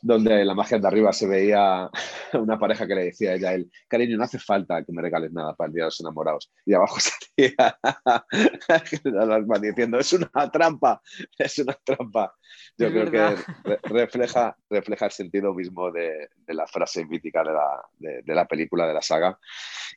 donde en la magia de arriba se veía [laughs] una pareja que le decía a ella, el cariño, no hace falta que me regales nada para el Día de los Enamorados. Y abajo [laughs] salía [laughs] diciendo, es una trampa, es una trampa. Yo creo que refleja, refleja el sentido mismo de, la frase mítica de la, de, la, película, de la saga,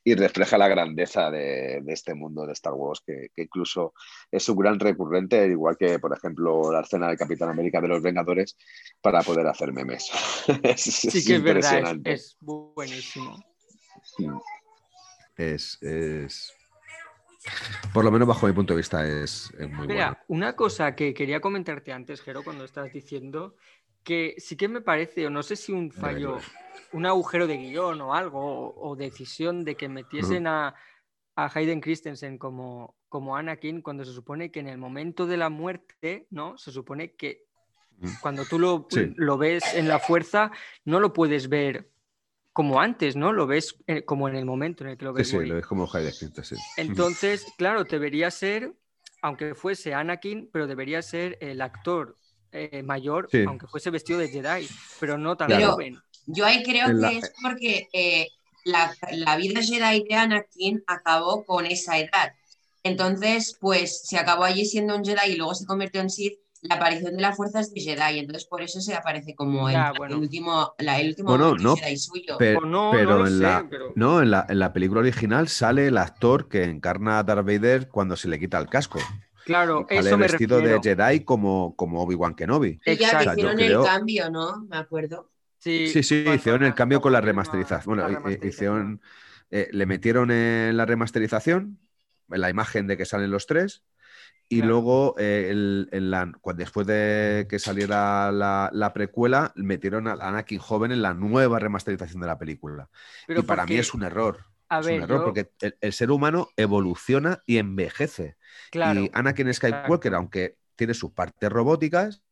y refleja la grandeza de, este mundo de Star Wars, que, incluso es un gran recurrente, igual que, por ejemplo, la escena de Capitán América de los Vengadores, para poder hacer memes. [laughs] sí que es verdad, es, buenísimo. Es, Por lo menos bajo mi punto de vista es, muy Mira, Una cosa que quería comentarte antes, Jero, cuando estabas diciendo que sí que me parece, o no sé si un fallo, un agujero de guion o algo, o, decisión de que metiesen a, a Hayden Christensen como, como Anakin, cuando se supone que en el momento de la muerte, ¿no? Se supone que cuando tú lo, lo, ves en la fuerza, no lo puedes ver como antes, ¿no? Lo ves eh, como en el momento en el que lo ves. Sí, sí, lo ves como Hayden sí. Entonces, claro, debería ser, aunque fuese Anakin, pero debería ser el actor eh, mayor, aunque fuese vestido de Jedi, pero no tan joven. Yo ahí creo que es porque eh, la, la, vida Jedi de Anakin acabó con esa edad. Entonces, pues se acabó allí siendo un Jedi y luego se convirtió en Sith la aparición de las fuerzas de Jedi, entonces por eso se aparece como el, último, la, el último Jedi suyo. Pero, no, en, la, no en, la, película original sale el actor que encarna a Darth Vader cuando se le quita el casco. Claro, sale eso vestido de Jedi como, como Obi-Wan Kenobi. Y ya hicieron el cambio, ¿no? Me acuerdo. Sí, sí, hicieron el cambio con la remasterización. Bueno, hicieron, eh, le metieron en la remasterización, en la imagen de que salen los tres, y luego, eh, después de que saliera la, precuela, metieron a Anakin joven en la nueva remasterización de la película. y para mí es un error. A es ver, un error, yo- porque el, el ser humano evoluciona y envejece. claro. Y Anakin Skywalker, aunque tiene sus partes robóticas,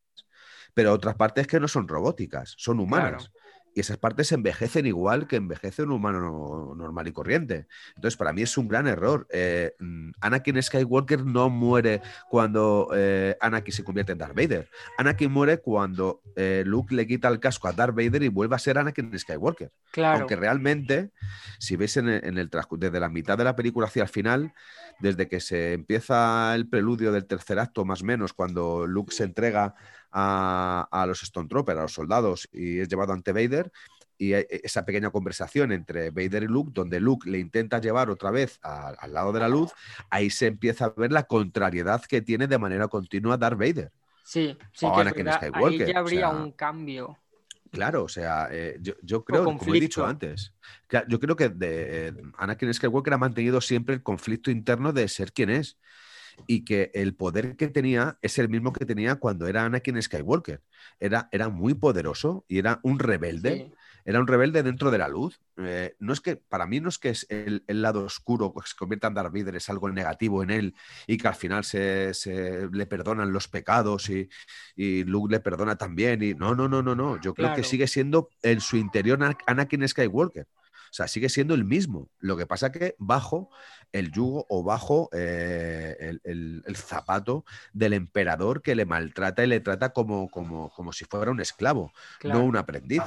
pero otras partes que no son robóticas, son humanas. Y esas partes envejecen igual que envejece un humano no- normal y corriente. Entonces, para mí es un gran error. Eh, mm, Anakin Skywalker no muere cuando eh, Anakin se convierte en Darth Vader. Anakin muere cuando eh, Luke le quita el casco a Darth Vader y vuelve a ser Anakin Skywalker. Claro. Aunque realmente, si veis en el, en el transcur- desde la mitad de la película hacia el final, desde que se empieza el preludio del tercer acto, más o menos, cuando Luke se entrega a, a los Stormtroopers, a los soldados, y es llevado ante Vader, y hay esa pequeña conversación entre Vader y Luke, donde Luke le intenta llevar otra vez a- al lado de la luz, ahí se empieza a ver la contrariedad que tiene de manera continua Darth Vader. Sí, sí, o que es verdad, ahí o habría sea, un cambio. Claro, o sea, eh, yo, yo creo, como he dicho antes, yo creo que de, eh, Anakin Skywalker ha mantenido siempre el conflicto interno de ser quien es y que el poder que tenía es el mismo que tenía cuando era Anakin Skywalker. Era, era muy poderoso y era un rebelde. Sí. Era un rebelde dentro de la luz. Eh, no es que, para mí no es que es el, el lado oscuro que se convierta en Darth Vader, es algo negativo en él y que al final se, se le perdonan los pecados y, y Luke le perdona también. Y no, no, no, no, no. Yo creo que sigue siendo en su interior Ana- Anakin Skywalker. O sea, sigue siendo el mismo. Lo que pasa que bajo el yugo o bajo eh, el, el- el zapato del emperador que le maltrata y le trata como, como, como si fuera un esclavo, Claro. no un aprendiz.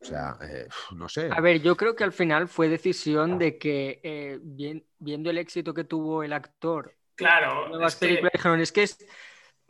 O sea, eh, no sé. A ver, yo creo que al final fue decisión de que, eh, bien- viendo el éxito que tuvo el actor, Claro, nuevas es que- películas dijeron, es que es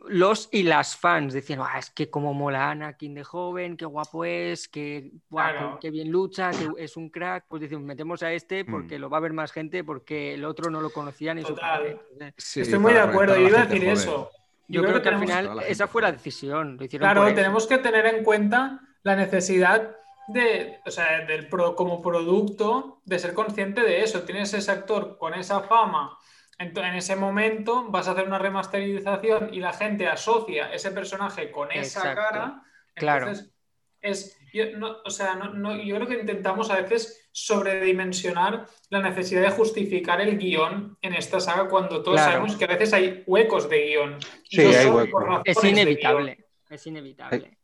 los y las fans decían, "Ah, es que como mola Anakin de joven, qué guapo es, que qué- Claro. qué bien lucha, que es un crack, pues decimos, metemos a este Mm. porque lo va a ver más gente, porque el otro no lo conocía ni su padre. Sí, estoy muy de acuerdo, yo iba a decir eso. Yo creo que, al final esa fue la decisión. Lo Claro, tenemos que tener en cuenta la necesidad de, o sea, del pro- como producto, de ser consciente de eso. Tienes ese actor con esa fama, en ese momento vas a hacer una remasterización y la gente asocia ese personaje con esa Exacto. cara. Claro. Entonces, es, yo, no, o sea, no, no- yo creo que intentamos a veces sobredimensionar la necesidad de justificar el guion en esta saga cuando todos Claro. sabemos que a veces hay huecos de guion. Y Sí, hay huecos. Es de inevitable. Es inevitable. Creo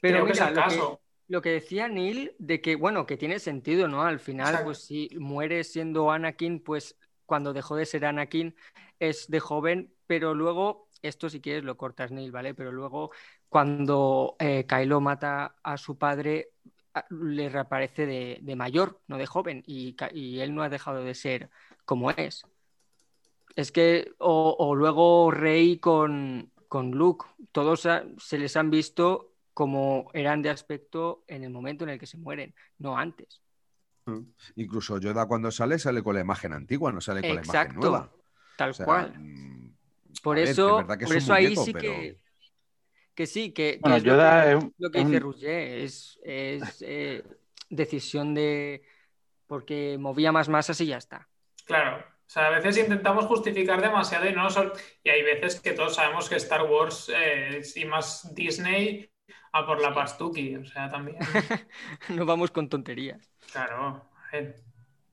Pero que es el lo que, caso. lo que decía Neil, de que, bueno, que tiene sentido, ¿no? Al final, Exacto. pues si muere siendo Anakin, pues cuando dejó de ser Anakin es de joven, pero luego, esto si quieres lo cortas, Neil, ¿vale? Pero luego, cuando eh, Kylo mata a su padre, le reaparece de, de mayor, no de joven, y, él no ha dejado de ser como es. Es que, o, luego Rey con, con Luke, todos se les han visto como eran de aspecto en el momento en el que se mueren, no antes. Incluso Yoda cuando sale, sale con la imagen antigua, no sale con la imagen Exacto, nueva. tal O sea, cual. mm, Por ver, eso, que por eso ahí muñeco, sí pero- que, que sí, que, que Bueno, es lo Yoda que, es un- lo que dice un- Roger, es, es, eh, decisión de... porque movía más masas y ya está. Claro. O sea, a veces intentamos justificar demasiado y no y hay veces que todos sabemos que Star Wars eh, y más Disney a por la pastuqui. O sea, también. [laughs] no vamos con tonterías. Claro.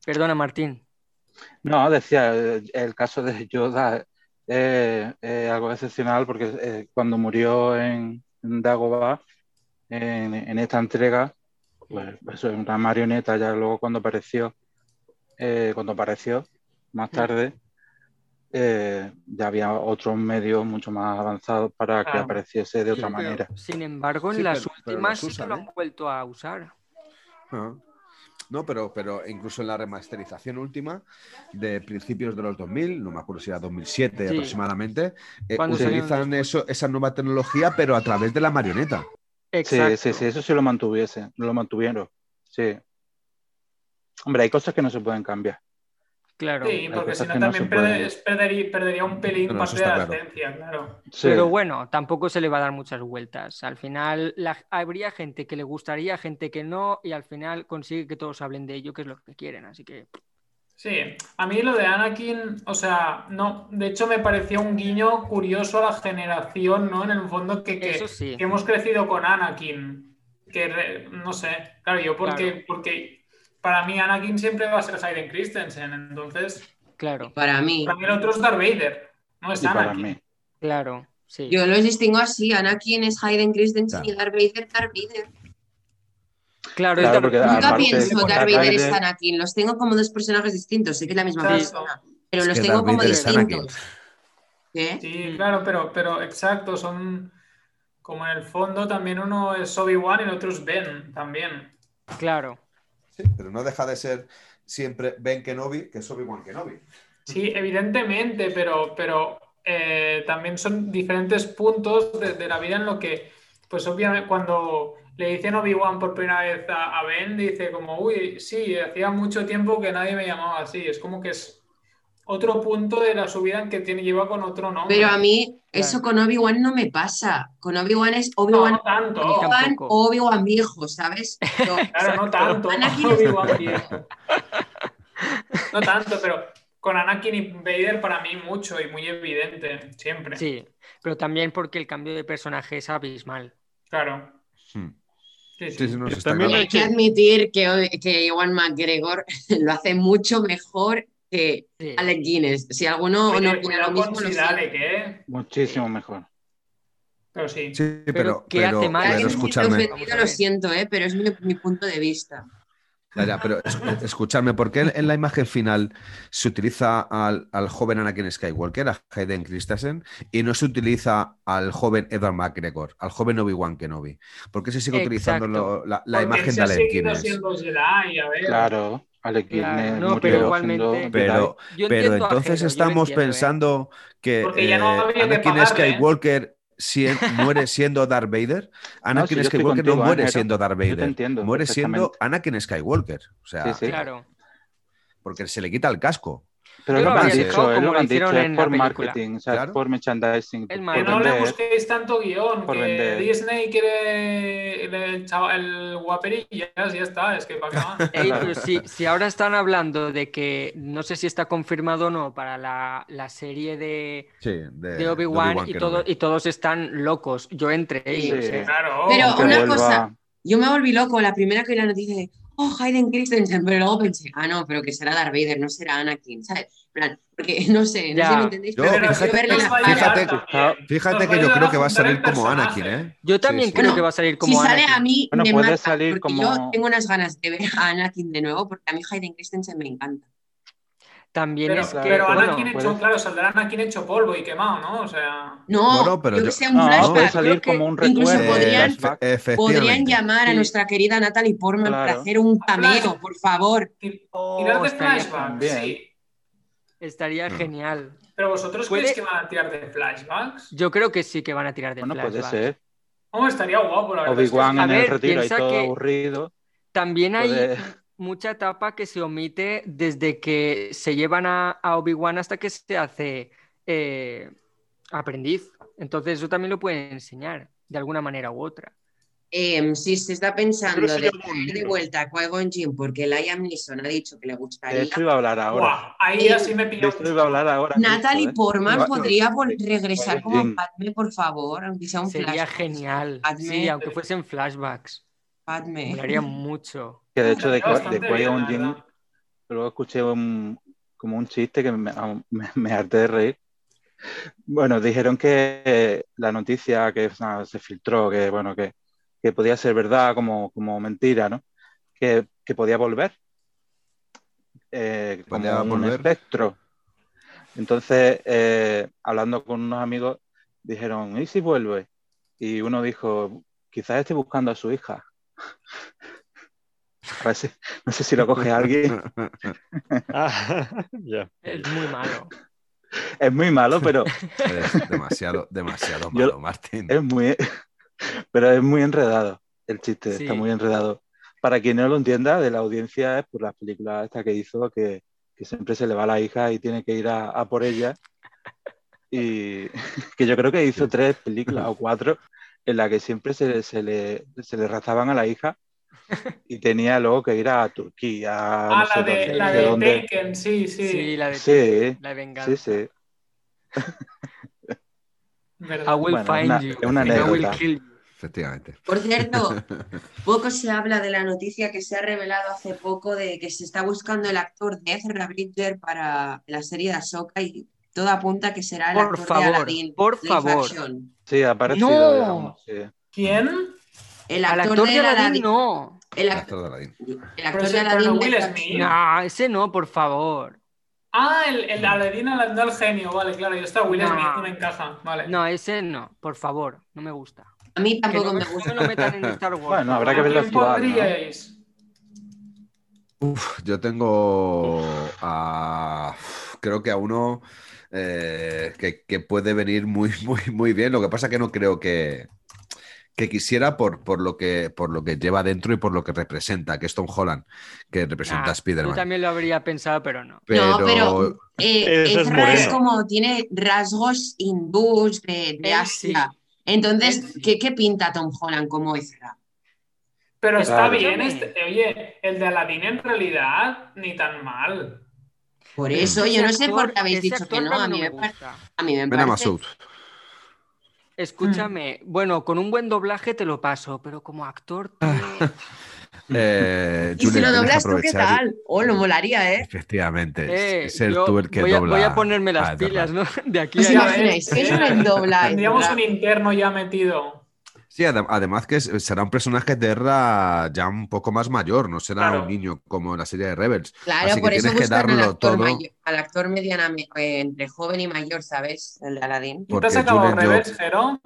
Perdona, Martín. No, decía, eh, el caso de Yoda es es algo excepcional porque eh, cuando murió en, en Dagobah, en, en esta entrega, pues eso es una marioneta, ya luego cuando apareció, eh, cuando apareció más tarde, eh, ya había otros medios mucho más avanzados para que apareciese de otra Sí, manera. sin embargo, en Sí, las pero- pero últimas sí que lo ¿eh? han vuelto a usar. Ah. No, pero, pero incluso en la remasterización última de principios de los 2000, no me acuerdo si era 2007 Sí. aproximadamente, eh, utilizan eso, esa nueva tecnología, pero a través de la marioneta. Sí, Exacto. sí, sí, eso sí lo mantuviese, lo mantuvieron. Sí. Hombre, hay cosas que no se pueden cambiar. Claro. Sí, porque si no también perdería, perdería un pelín eso parte de la claro. esencia, claro. Sí. Pero bueno, tampoco se le va a dar muchas vueltas. Al final la- habría gente que le gustaría, gente que no, y al final consigue que todos hablen de ello, que es lo que quieren. Así que Sí, a mí lo de Anakin, o sea, no, de hecho me pareció un guiño curioso a la generación, ¿no? En el fondo que, que, sí. que hemos crecido con Anakin, que re- no sé, claro, yo porque, Claro. porque para mí Anakin siempre va a ser Hayden Christensen, entonces... Claro. Para mí. Para mí el otro es Darth Vader, no es Y para Anakin. mí. Claro, sí. Yo los distingo así. Anakin es Hayden Christensen Claro. y Darth Vader, Darth Vader. Claro, Claro, es porque Nunca aparte, pienso Darth Vader es Anakin. Los tengo como dos personajes distintos. Sé que es la misma persona. Pero Es los tengo Darth como Vader distintos. ¿Qué? Sí, claro, pero, pero exacto, son como en el fondo también uno es Obi-Wan y el otro es Ben también. Claro. Sí, pero no deja de ser siempre Ben Kenobi, que es Obi-Wan Kenobi. Sí, evidentemente, pero, pero eh, también son diferentes puntos de, de la vida en lo que, pues obviamente cuando le dicen Obi-Wan por primera vez a, a Ben, dice como, uy, sí, hacía mucho tiempo que nadie me llamaba así. Es como que es otro punto de la subida en que tiene, lleva con otro nombre. Pero a mí Claro. eso con Obi-Wan no me pasa. Con Obi-Wan es Obi-Wan no tanto. Obi-Wan Obi-Wan viejo, ¿sabes? [laughs] Claro, no tanto. Obi-Wan viejo. No tanto, pero con Anakin y Vader para mí mucho y muy evidente, siempre. Sí, pero también porque el cambio de personaje es abismal. Claro. Hmm. Sí, sí. Sí, también hay que admitir que, que Ewan McGregor [laughs] lo hace mucho mejor que Sí. Alec Guinness. Si alguno Oye, no opina cuidado lo mismo, con ¿eh? Muchísimo mejor. Pero sí. Sí, pero, ¿qué pero, hace mal? pero Alguien escuchadme. me Vamos ofendido, a lo siento, ¿eh? pero es mi, mi punto de vista. Ya, ya, pero es- escuchadme, ¿por qué en, la imagen final se utiliza al, al joven Anakin Skywalker, a Hayden Christensen, y no se utiliza al joven Edward McGregor, al joven Obi-Wan Kenobi? ¿Por qué se sigue utilizando lo- la, la imagen se de Alec Guinness? siendo Jedi, a ver. Claro, Alec Claro, Guinness no, murió pero igualmente-. Pero, pero entonces estamos entiendo, ¿eh? pensando que no eh, que Anakin pagarle, ¿eh? Skywalker muere siendo Darth Vader. Anakin yo estoy Skywalker no contigo, muere Ángel. siendo Darth Yo te Vader. entiendo muere siendo. Anakin Skywalker. O sea, Sí, sí. Claro. porque se le quita el casco. Pero es lo han dicho, es como lo que lo han dicho, hicieron es por marketing, o sea, Claro. es por merchandising, El por Que no le busquéis tanto guion, Por que vender. Disney quiere el, el, chaval- el guaperillas, ya está, es que para qué más. [laughs] Ey, pero si, si ahora están hablando de que no sé si está confirmado o no para la, la serie de, Sí, de, de Obi-Wan y, todo, y todos están locos, yo entre ellos. Sí. ¿eh? Claro. Pero Aunque una vuelva- cosa, yo me volví loco la primera que la noticia de, oh, Hayden Christensen, pero luego pensé, ah, no, pero que será Darth Vader, no será Anakin, ¿sabes? En plan, Porque [laughs] no sé, no Ya. sé si me entendéis, Yo, pero fíjate- verle la cara. fíjate-. Fíjate que yo creo que va a salir como Anakin. ¿eh? Yo también Sí, creo Bueno, que va a salir Si como sale Anakin. a mí, Bueno, me puede mata, salir porque como- yo tengo unas ganas de ver a Anakin de nuevo, porque a mí Hayden Christensen me encanta. También Pero, es que, pero bueno, Anakin hecho, puede- claro, saldrá Anakin hecho polvo y quemado, ¿no? O sea. No, Bueno, pero yo yo- que sé, un No, flashback. puede salir como un incluso recuerdo. podrían, podrían llamar a nuestra querida Natalie Portman para Claro. hacer un cameo, por favor. Oh, Tirar de flashback, sí. estaría Mm. genial. Pero vosotros Puede- creéis que van a tirar de flashbacks? Yo creo que sí que van a tirar de Bueno, puede flashbacks. ser. Hombre, estaría guapo, la verdad. es que Obi-Wan en el retiro y todo que- aburrido. También hay Puede- mucha etapa que se omite desde que se llevan a, a Obi-Wan hasta que se hace eh, aprendiz. Entonces eso también lo pueden enseñar de alguna manera u otra. Em, si se está pensando de de vuelta a Qui-Gon Jinn porque Liam Neeson ha dicho que le De gustaría, esto iba a hablar ahora. Ahí así me De pilló. esto iba a hablar ahora. Natalie ¿eh? Portman podría regresar como. Padme, por favor, aunque sea un Sería flashback. genial. Padme. Sí, aunque fuesen flashbacks. Padme. Molaría mucho. Que de hecho de, de Jinn, verdad. luego escuché un, como un chiste que me, me, me harté de reír. Bueno, dijeron que eh, la noticia que se filtró, que bueno, que, que podía ser verdad como, como mentira, ¿no? Que, que podía volver. Eh, como Podía un volver. espectro. Entonces, eh, hablando con unos amigos, dijeron, ¿y si vuelve? Y uno dijo, quizás esté buscando a su hija. A no sé si lo coge alguien. [laughs] Ah, ya. Es muy malo. Es muy malo, pero Es demasiado, demasiado Yo- malo, Martín. es muy, pero es muy enredado. El chiste Sí. está muy enredado. Para quien no lo entienda, de la audiencia es por las películas esta que hizo, que, que siempre se le va la hija y tiene que ir a, a por ella. Y [laughs] que yo creo que hizo tres películas o cuatro en las que siempre se, se le, se le razaban a la hija y tenía luego que ir a Turquía. Ah, no sé la de, dónde, la de dónde. Taken, sí, sí. Sí, la de, Sí, la de venganza. sí, sí. Verdad. I will Bueno, find una- you. es una and I will kill you. efectivamente. Por cierto, [laughs] poco se habla de la noticia que se ha revelado hace poco de que se está buscando el actor de Ezra Bridger para la serie de Ahsoka y todo apunta que será el Por actor de favor, Aladdin. por favor. action. Sí, ha aparecido. No. digamos, sí. ¿Quién? El Al actor, actor de de Aladdin Aladdin. no. El, El act- actor de Aladdin. el actor ese- de Aladdin. no Will Smith. No, ese no, por favor. Ah, el, el Aladdin no el genio, vale, claro. Y está Will No. Smith, no me encaja. Vale. No, ese no, por favor, no me gusta. A mí Que tampoco no, me no gusta. lo metan en Star Wars. Bueno, habrá que ¿A verlo actuar. ¿no? pondríais? Uf, yo tengo a. Creo que a uno eh, que, que puede venir muy, muy, muy bien. Lo que pasa que no creo que, que quisiera por, por, lo que, por lo que lleva dentro y por lo que representa, que es Tom Holland, que representa Nah, a Spider-Man. Yo también lo habría pensado, pero no. No, pero eh, es Ezra es, moreno. como tiene rasgos hindús de, de Él Asia. sí. Entonces, sí. ¿qué, qué pinta Tom Holland como Ezra? Pero está Claro. bien. Este, oye, el de Aladdin en realidad ni tan mal. Por Pero eso, ese yo no sé por qué habéis dicho que no. A mí no me, a mí me parece. Masoud. Escúchame, bueno, con un buen doblaje te lo paso, pero como actor. Ah. tío, [laughs] Eh, Y si lo doblas tú, ¿qué tal? Oh, lo molaría, ¿eh? Efectivamente, eh, es ser tú el que voy, a, dobla. voy a ponerme las a pilas, ¿no? [laughs] De aquí ¿Os a Ya allá. imagináis? ¿Qué es un [laughs] dobla? Tendríamos un interno ya metido. Sí, adem- además que será un personaje de Erra ya un poco más mayor, no será Claro. un niño como en la serie de Rebels. Claro, Así que por eso tienes que al darlo todo. mayor- al actor medianamente eh, entre joven y mayor, ¿sabes? El de Aladdin. ¿Y te Porque has acabado Rebels, Jero?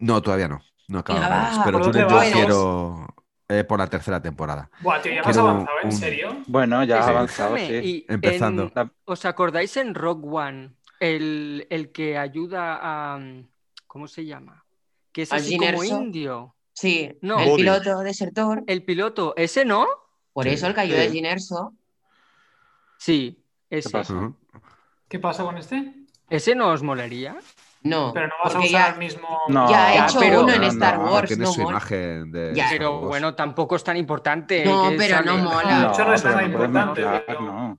No, todavía no. No acabo Venga, Rebels, pero ¿por dónde Julen, yo vas? quiero eh, por la tercera temporada. Buah, tío, ya me has Quiero avanzado, ¿en un- serio? Bueno, ya has Sí. avanzado, sí. y Empezando. en- ¿Os acordáis en Rock One? El, el que ayuda a. ¿Cómo se llama? Que es ¿A así como indio. Sí, No. el piloto desertor. El piloto, ¿ese no? Por Sí, eso el cayó sí. de Ginerso. Sí, ese. pasa? Ujú. ¿Qué pasa con este? ¿Ese no os molaría? No, Pero no vas a usar ya, el mismo. No, ya ha Ya, hecho pero- uno en no, Star no, Wars. Tiene No, su mola. imagen de Ya. Pero bueno, tampoco es tan importante. No, que pero sale. no mola. No, no es pero no importante, pero- no.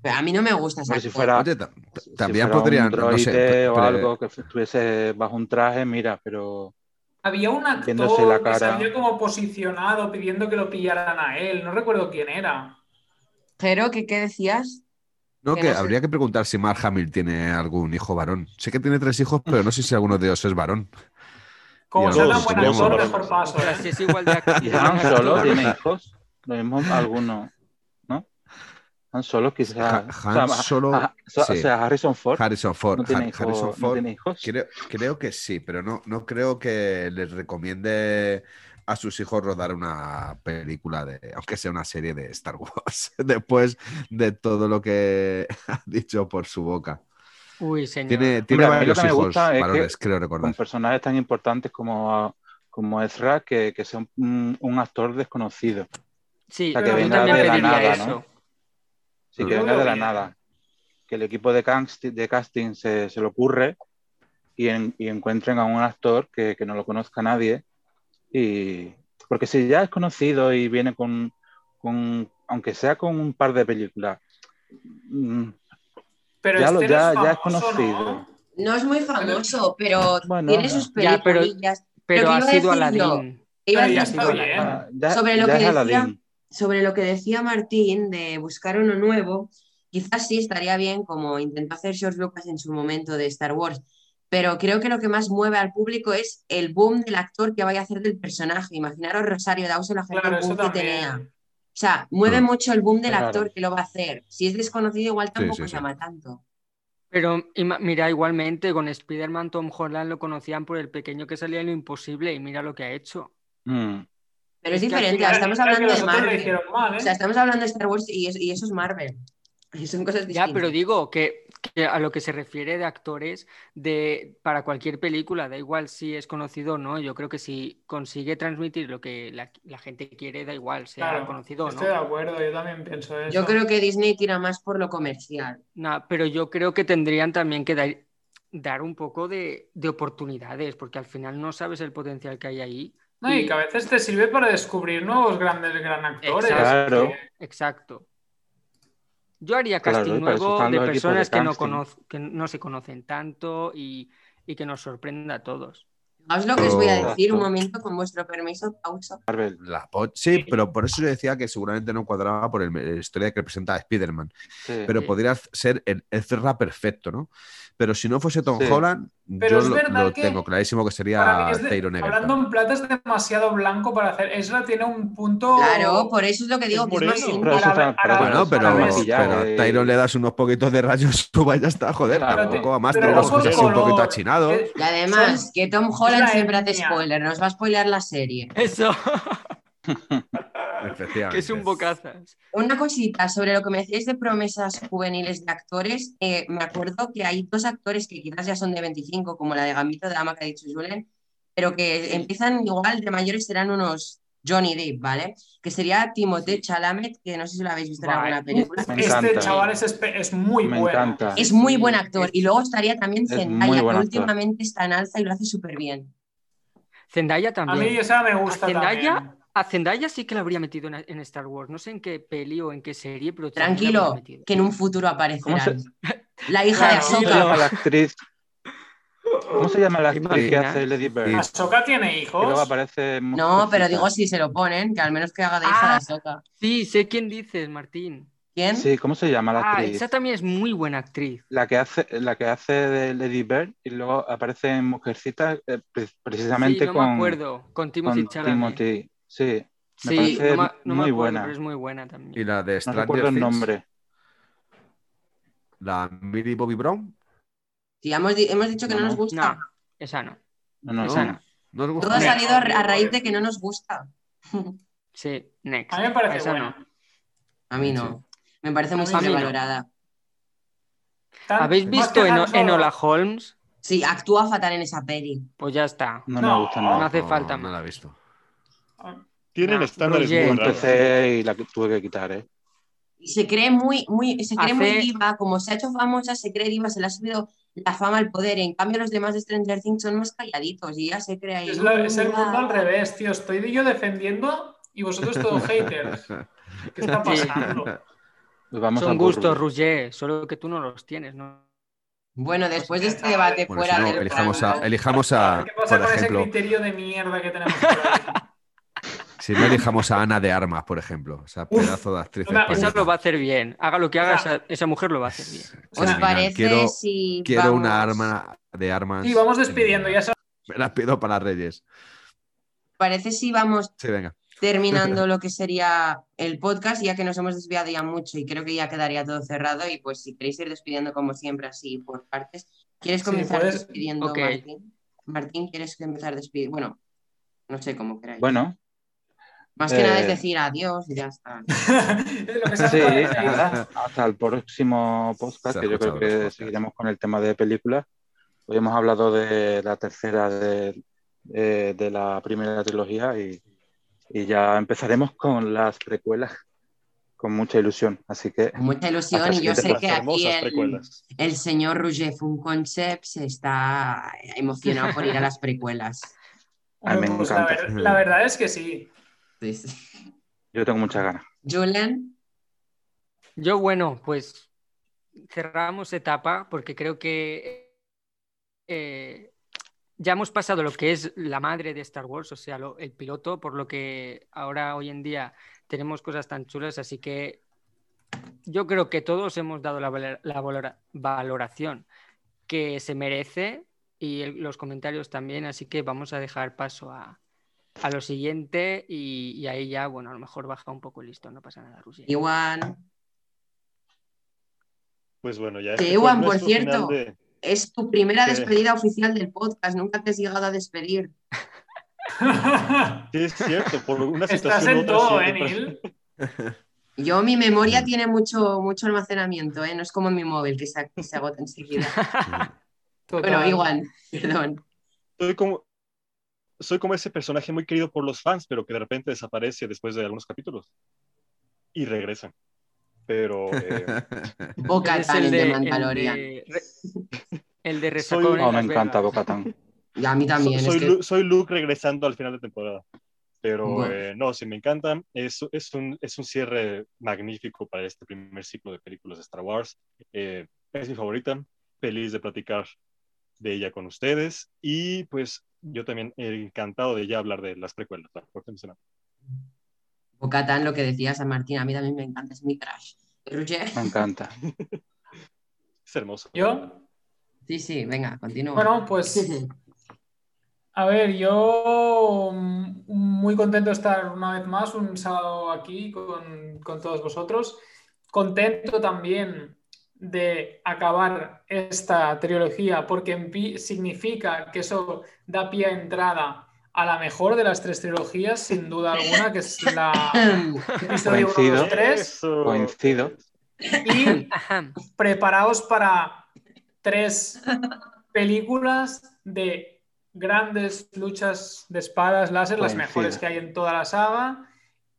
Pero a mí no me gusta esa Hombre, si fuera, Oye, si también fuera podrían, un no sé, o pero- algo que estuviese bajo un traje, mira, pero Había un Viéndose la actor que cara. salía como posicionado pidiendo que lo pillaran a él. No recuerdo quién era. Jero, ¿qué, qué decías? No, que que no sé. habría que preguntar si Mark Hamill tiene algún hijo varón. Sé que tiene tres hijos, pero no sé si alguno de ellos es varón. Como sea tan buen actor, mejor paso. ¿eh? si es igual de actor. [laughs] ¿Y Han Solo [laughs] tiene hijos? Lo mismo alguno, ¿no? Han Solo quizás. Ha- Han Solo, a- o sí. sea, Harrison Ford Harrison Ford. no tiene, Har- hijo- Harrison no Ford tiene hijos. creo, creo que sí, pero no, no creo que les recomiende a sus hijos rodar una película de, aunque sea una serie de Star [laughs] Wars, después de todo lo que [laughs] ha dicho por su boca. Uy, señor. Tiene, tiene varios me hijos gusta es que varones, creo Con recordar. personajes tan importantes como, como Ezra, que, que sea un, un actor desconocido. Sí, o sea, que yo venga también de la pediría nada, eso. ¿no? Sí, que venga de la bien. nada. Que el equipo de casting, de casting se, se le ocurre y, en- y encuentren a un actor que, que no lo conozca nadie. Y, porque si ya es conocido y viene con, con aunque sea con un par de películas, mm, Pero ya, lo- este no ya, es ya es conocido. ¿no? No es muy famoso, pero Bueno, tiene sus Ya, pero- películas. Pero Lo ha sido Aladdin. Iba a decir-. Ah, ya- Sobre lo ya que es decía- Aladdin. Sobre lo que decía Martín de buscar uno nuevo, quizás sí estaría bien como intentó hacer George Lucas en su momento de Star Wars, pero creo que lo que más mueve al público es el boom del actor que vaya a hacer del personaje. Imaginaros Rosario Dawson, la gente Claro, boom que tenía. O sea, mueve Mm. mucho el boom del Claro. actor que lo va a hacer. Si es desconocido, igual tampoco sí, sí. llama tanto. Pero mira, igualmente con Spider-Man Tom Holland lo conocían por el pequeño que salía en lo imposible y mira lo que ha hecho. Mm. Pero es diferente, final- estamos hablando de Marvel. mal, ¿eh? O sea, estamos hablando de Star Wars y, es- y eso es Marvel. Y son cosas distintas. Ya, pero digo que, que a lo que se refiere de actores de para cualquier película, da igual si es conocido o no. Yo creo que si consigue transmitir lo que la, la gente quiere, da igual, sea Claro, conocido o no. Estoy de acuerdo, yo también pienso eso. Yo creo que Disney tira más por lo comercial. Nah, pero yo creo que tendrían también que dar, dar un poco de, de oportunidades, porque al final no sabes el potencial que hay ahí. No, y que a veces te sirve para descubrir nuevos grandes gran actores. Exacto. que- Exacto. Yo haría casting nuevo de personas que no, casting. conoz- que no se conocen tanto y, y que nos sorprenda a todos. Fijaos lo que os voy a decir un momento con vuestro permiso, pausa. Sí, pero por eso yo decía que seguramente no cuadraba por el- la historia que representa a Spider-Man. Sí. Pero podría ser el Ezra perfecto, ¿no? Pero si no fuese Tom Sí. Holland, Pero yo lo, lo tengo clarísimo que sería de- Tyron hablando Egerton. en plata es demasiado blanco para hacer. Ezra tiene un punto. Claro, por eso es lo que digo, Es que es más. Pero Para- para- Bueno, pero, pero a eh. Tyron le das unos poquitos de rayos, suba y ya está, joder. Claro. Tampoco va más, Pero los ojos así un poquito achinados. Eh, Y además, que Tom Holland la siempre hace spoiler, nos va a spoiler la serie. Eso, [laughs] que es un bocazas. Una cosita sobre lo que me decíais de promesas juveniles de actores. eh, me acuerdo que hay dos actores que quizás ya son de 25, como la de Gambito de Dama que ha dicho Julen, pero que empiezan igual de mayores, serán unos Johnny Depp, ¿vale? Que sería Timothée Chalamet, que no sé si lo habéis visto en alguna película. Me Este encanta. chaval es, es muy Me bueno. encanta. Es muy buen actor. Y luego estaría también Es Zendaya, que últimamente está en alza y lo hace súper bien. Zendaya A también. mí esa me gusta A Zendaya, también. a Zendaya sí que la habría metido en, en Star Wars. No sé en qué peli o en qué serie, pero Tranquilo, que en un futuro ¿Cómo se, aparecerán. La hija de Claro. Ahsoka. la actriz? ¿Cómo se llama la actriz que hace Lady Bird? Ahsoka tiene luego hijos. aparece No, pero digo si se lo ponen, que al menos que haga de hija de Ah. Ahsoka. Sí, sé quién dices, Martín. ¿Quién? Sí, ¿cómo se llama la Ah, actriz? esa también es muy buena actriz. La que hace, la que hace de Lady Bird y luego aparece en Mujercita eh, pre- precisamente Sí, no con, me acuerdo. Con Timothy con Chalamet. Timothy. Sí, me Sí, parece no, me- no me muy acuerdo, buena. pero es muy buena también. Y la de No Stranger recuerdo el nombre. la Millie Bobby Brown. Sí, hemos, hemos dicho que no, No, nos no. gusta. No, esa no. No, no, Esa no. no. ¿No gusta? Todo ha salido a, raíz de que no nos gusta. Sí, next. A mí me parece Esa buena. no. A mí no. Me parece muy no. sobrevalorada. ¿Habéis visto en. Enola Holmes? Sí, actúa fatal en esa peli. Pues ya está. No, No, me gusta No nada. hace falta No más. la he visto. Tienen No, estándares muy empecé y la que tuve que quitar, ¿eh? Y se cree muy, muy, se cree muy Hace- diva, como se ha hecho famosa, se cree diva, se le ha subido la fama al poder. En cambio, los demás de Stranger Things son más calladitos y ya se cree ahí. Es, el "Uh, mundo al ah". revés, tío. Estoy yo defendiendo y vosotros todos [laughs] haters. ¿Qué está pasando? Vamos Son gustos. Roger, solo que tú no los tienes, ¿no? Bueno, después de este debate Bueno, fuera si no, del elijamos a, elijamos a, ¿Qué pasa por con ejemplo, ese criterio de mierda que tenemos por [laughs] ahí? Si no elijamos a Ana de Armas, por ejemplo, esa Uf, pedazo de actriz una- Esa lo va a hacer bien. Haga lo que haga, O sea, esa, esa mujer lo va a hacer bien. ¿Os parece Quiero- si Quiero una arma de armas. Y vamos despidiendo, ya sabes. Me las pido para Reyes. parece si vamos Sí, venga. terminando [laughs] lo que sería el podcast, ya que nos hemos desviado ya mucho y creo que ya quedaría todo cerrado. Y pues si queréis ir despidiendo como siempre, así por partes. ¿Quieres Sí, comenzar puedes- despidiendo, Ok. Martín? Martín, ¿quieres empezar despidiendo? Bueno, no sé cómo queráis. Bueno, Más que nada es eh, decir adiós y ya está. [laughs] Sí, nada, hasta el próximo podcast, que yo creo que seguiremos con el tema de películas. Hoy hemos hablado de la tercera de, de- de la primera trilogía y, y ya empezaremos con las precuelas con mucha ilusión. Así que Con mucha ilusión y yo sé que aquí el, el señor Roger Funconcept se está emocionado por ir a las precuelas. A mí me Pues la, ver- la verdad es que sí. Sí, sí. [laughs] yo tengo muchas ganas. Julian, Yo, bueno, pues cerramos etapa porque creo que eh, ya hemos pasado lo que es la madre de Star Wars, o sea, lo- el piloto, por lo que ahora hoy en día tenemos cosas tan chulas, así que yo creo que todos hemos dado la, valor- la valora- valoración que se merece y el- los comentarios también, así que vamos a dejar paso a, a lo siguiente y, y ahí ya, bueno, a lo mejor baja un poco el listón, no pasa nada, Roger. Iwan, Pues bueno, ya. Que este Ewan, por cierto. de- es tu primera despedida oficial del podcast. Nunca te has llegado a despedir. Sí, es cierto, por una Estás situación u en otra todo, ¿eh, Neil? [laughs] Yo, mi memoria tiene mucho, mucho almacenamiento, ¿eh? No es como en mi móvil que se, que se agota enseguida. [laughs] Total. Bueno, igual, perdón. Soy como, soy como ese personaje muy querido por los fans, pero que de repente desaparece después de algunos capítulos. Y regresan. Pero eh, [laughs] Boca Tan el el de de, el Mandalorian. de, re- el de Soy- resacón en Oh, me encanta. Bocatán. Y a mí también. soy, es que- Lu- soy Luke regresando al final de temporada. Pero Bueno. eh, no, sí me encantan. Es, es, un, es un cierre magnífico para este primer ciclo de películas de Star Wars. Eh, es mi favorita. Feliz de platicar de ella con ustedes. Y pues yo también encantado de ya hablar de las precuelas la próxima semana. Bocatán, lo que decía San Martín, a mí también me encanta, es mi crush. Roger. Me encanta. [laughs] Es hermoso. ¿Yo? Sí, sí, venga, continúa. Bueno, pues A ver, yo mm, muy contento de estar una vez más un sábado aquí con, con todos vosotros. Contento también de acabar esta trilogía porque significa que eso da pie a entrada a la mejor de las tres trilogías, sin duda alguna, que es la [laughs] episodio 1, Coincido. 2, 3. Eso. Coincido. Y preparaos para tres películas de grandes luchas de espadas láser, las mejores que hay en toda la saga,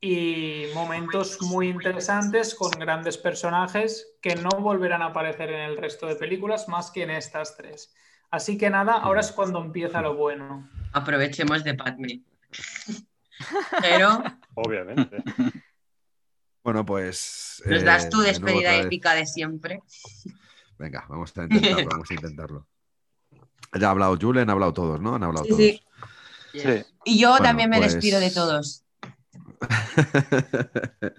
y momentos muy interesantes con grandes personajes que no volverán a aparecer en el resto de películas más que en estas tres. Así que nada, ahora es cuando empieza lo bueno. Aprovechemos de Padme. [laughs] Pero Obviamente. Bueno, pues. nos eh, das tu de nuevo despedida épica de siempre. Venga, vamos a intentarlo, [laughs] vamos a intentarlo. Ya ha hablado Julen, ha hablado todos, ¿no? Han hablado Sí, todos. sí. Sí. Y yo Bueno, también me pues- despido de todos. [laughs]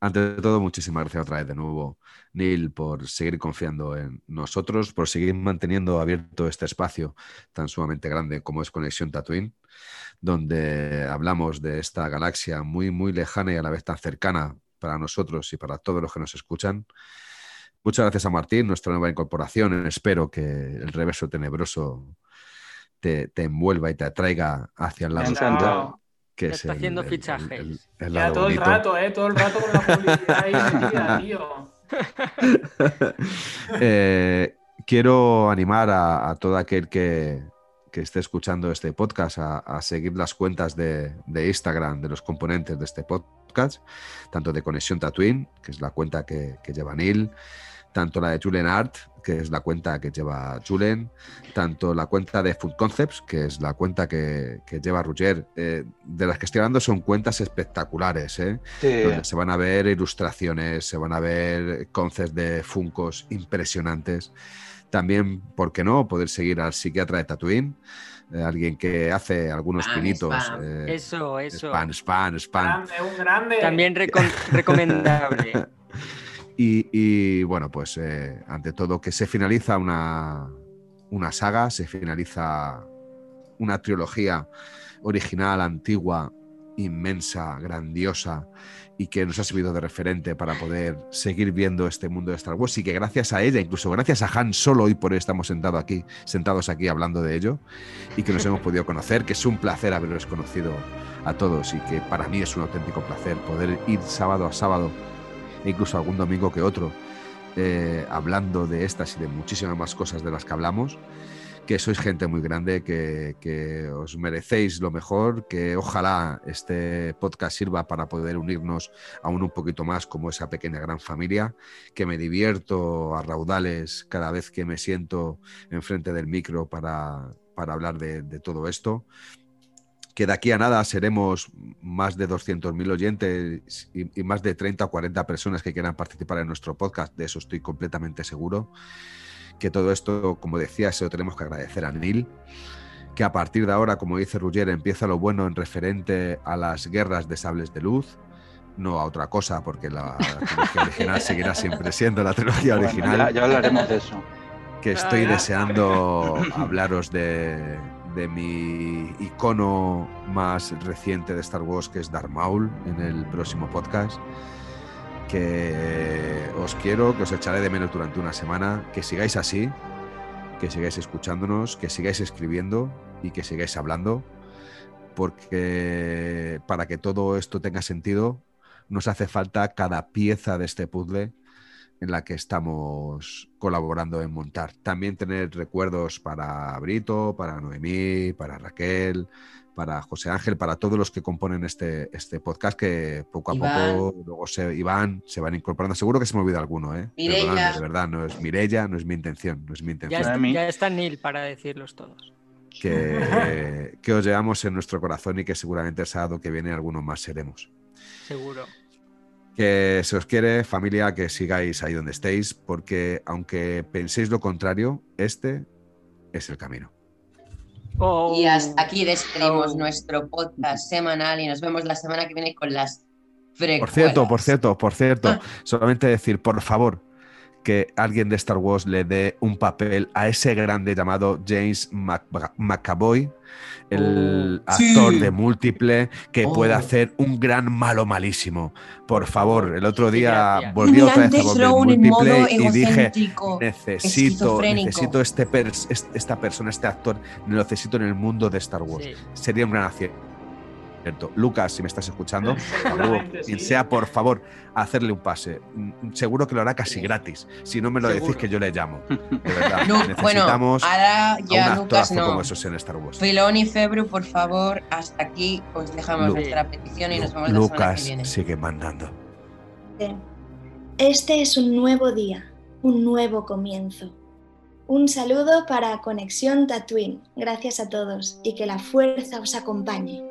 Ante todo, muchísimas gracias otra vez de nuevo, Neil, por seguir confiando en nosotros, por seguir manteniendo abierto este espacio tan sumamente grande como es Conexión Tatooine, donde hablamos de esta galaxia muy, muy lejana y a la vez tan cercana para nosotros y para todos los que nos escuchan. Muchas gracias a Martín, nuestra nueva incorporación. Espero que el reverso tenebroso te, te envuelva y te atraiga hacia el lado que Ya es está el- haciendo el- fichajes. el- el- el Ya lado todo el rato, ¿eh? Todo el rato con la publicidad ahí metida, [laughs] tío. [laughs] Eh, quiero animar a, a todo aquel que, que esté escuchando este podcast a, a seguir las cuentas de, de Instagram de los componentes de este podcast, tanto de Conexión Tatooine, que es la cuenta que, que lleva Neil, tanto la de Julen Art, que es la cuenta que lleva Julen, tanto la cuenta de Food Concepts, que es la cuenta que, que lleva Roger. Eh, de las que estoy hablando son cuentas espectaculares, ¿eh? Sí. donde se van a ver ilustraciones, se van a ver concepts de Funcos impresionantes. También, ¿por qué no? Poder seguir al psiquiatra de Tatooine, eh, alguien que hace algunos Spam, pinitos. spam. eh, Eso, eso. Spam, spam, spam. Grande, un grande. También recom- [laughs] recomendable. Y, bueno, pues eh, ante todo que se finaliza una, una saga, se finaliza una trilogía original, antigua, inmensa, grandiosa y que nos ha servido de referente para poder seguir viendo este mundo de Star Wars y que gracias a ella, incluso gracias a Han Solo, hoy por hoy estamos sentados aquí, sentados aquí hablando de ello y que nos hemos podido conocer, que es un placer haberlos conocido a todos y que para mí es un auténtico placer poder ir sábado a sábado incluso algún domingo que otro, eh, hablando de estas y de muchísimas más cosas de las que hablamos, que sois gente muy grande, que, os merecéis lo mejor, que ojalá este podcast sirva para poder unirnos aún un poquito más como esa pequeña gran familia, que me divierto a raudales cada vez que me siento enfrente del micro para, hablar de todo esto que de aquí a nada seremos más de 200.000 oyentes y, y, más de 30 o 40 personas que quieran participar en nuestro podcast, de eso estoy completamente seguro. Que todo esto, como decía, se lo tenemos que agradecer a Neil. Que a partir de ahora, como dice Ruggier, empieza lo bueno en referente a las guerras de sables de luz, no a otra cosa, porque la [laughs] trilogía original seguirá siempre siendo la trilogía Bueno, original. ya, ya hablaremos de eso. Que estoy Ah, deseando hablaros de, de mi icono más reciente de Star Wars, que es Darth Maul, en el próximo podcast. Que os quiero, que os echaré de menos durante una semana, que sigáis así, que sigáis escuchándonos, que sigáis escribiendo y que sigáis hablando, porque para que todo esto tenga sentido, nos hace falta cada pieza de este puzzle en la que estamos colaborando en montar. También tener recuerdos para Brito, para Noemí, para Raquel, para José Ángel, para todos los que componen este, este podcast, que poco a Iván. poco luego se, Iván se van incorporando. Seguro que se me olvida alguno, ¿eh? Mireia. De verdad, no es Mirella, no es mi intención, no es mi Ya, intención. está, ya está Neil para decirlos todos. Que, que os llevamos en nuestro corazón y que seguramente el sábado que viene algunos más seremos. Seguro. Que se os quiere, familia, que sigáis ahí donde estéis, porque aunque penséis lo contrario, este es el camino. Oh. Y hasta aquí despedimos oh. nuestro podcast semanal y nos vemos la semana que viene con las frecuencias. Por cierto, por cierto, por cierto, ah. solamente decir, por favor, que alguien de Star Wars le dé un papel a ese grande llamado James McAvoy, el oh, actor de múltiple que puede oh. hacer un gran malo malísimo. Por favor, el otro día volví otra vez a volver múltiple y dije, necesito, necesito este esta persona, este actor, lo necesito en el mundo de Star Wars. Sería un gran acierto. Lucas, si me estás escuchando, quien sea, por favor, hacerle un pase. Mm, seguro que lo hará casi gratis. Si no me lo decís que yo le llamo. [laughs] De verdad. Necesitamos ahora ya un Lucas no. como esos en Star Wars. Filón y Febru, por favor, hasta aquí os dejamos nuestra petición y nos vemos la Lucas que viene. sigue mandando. Este es un nuevo día, un nuevo comienzo. Un saludo para Conexión Tatooine. Gracias a todos y que la fuerza os acompañe.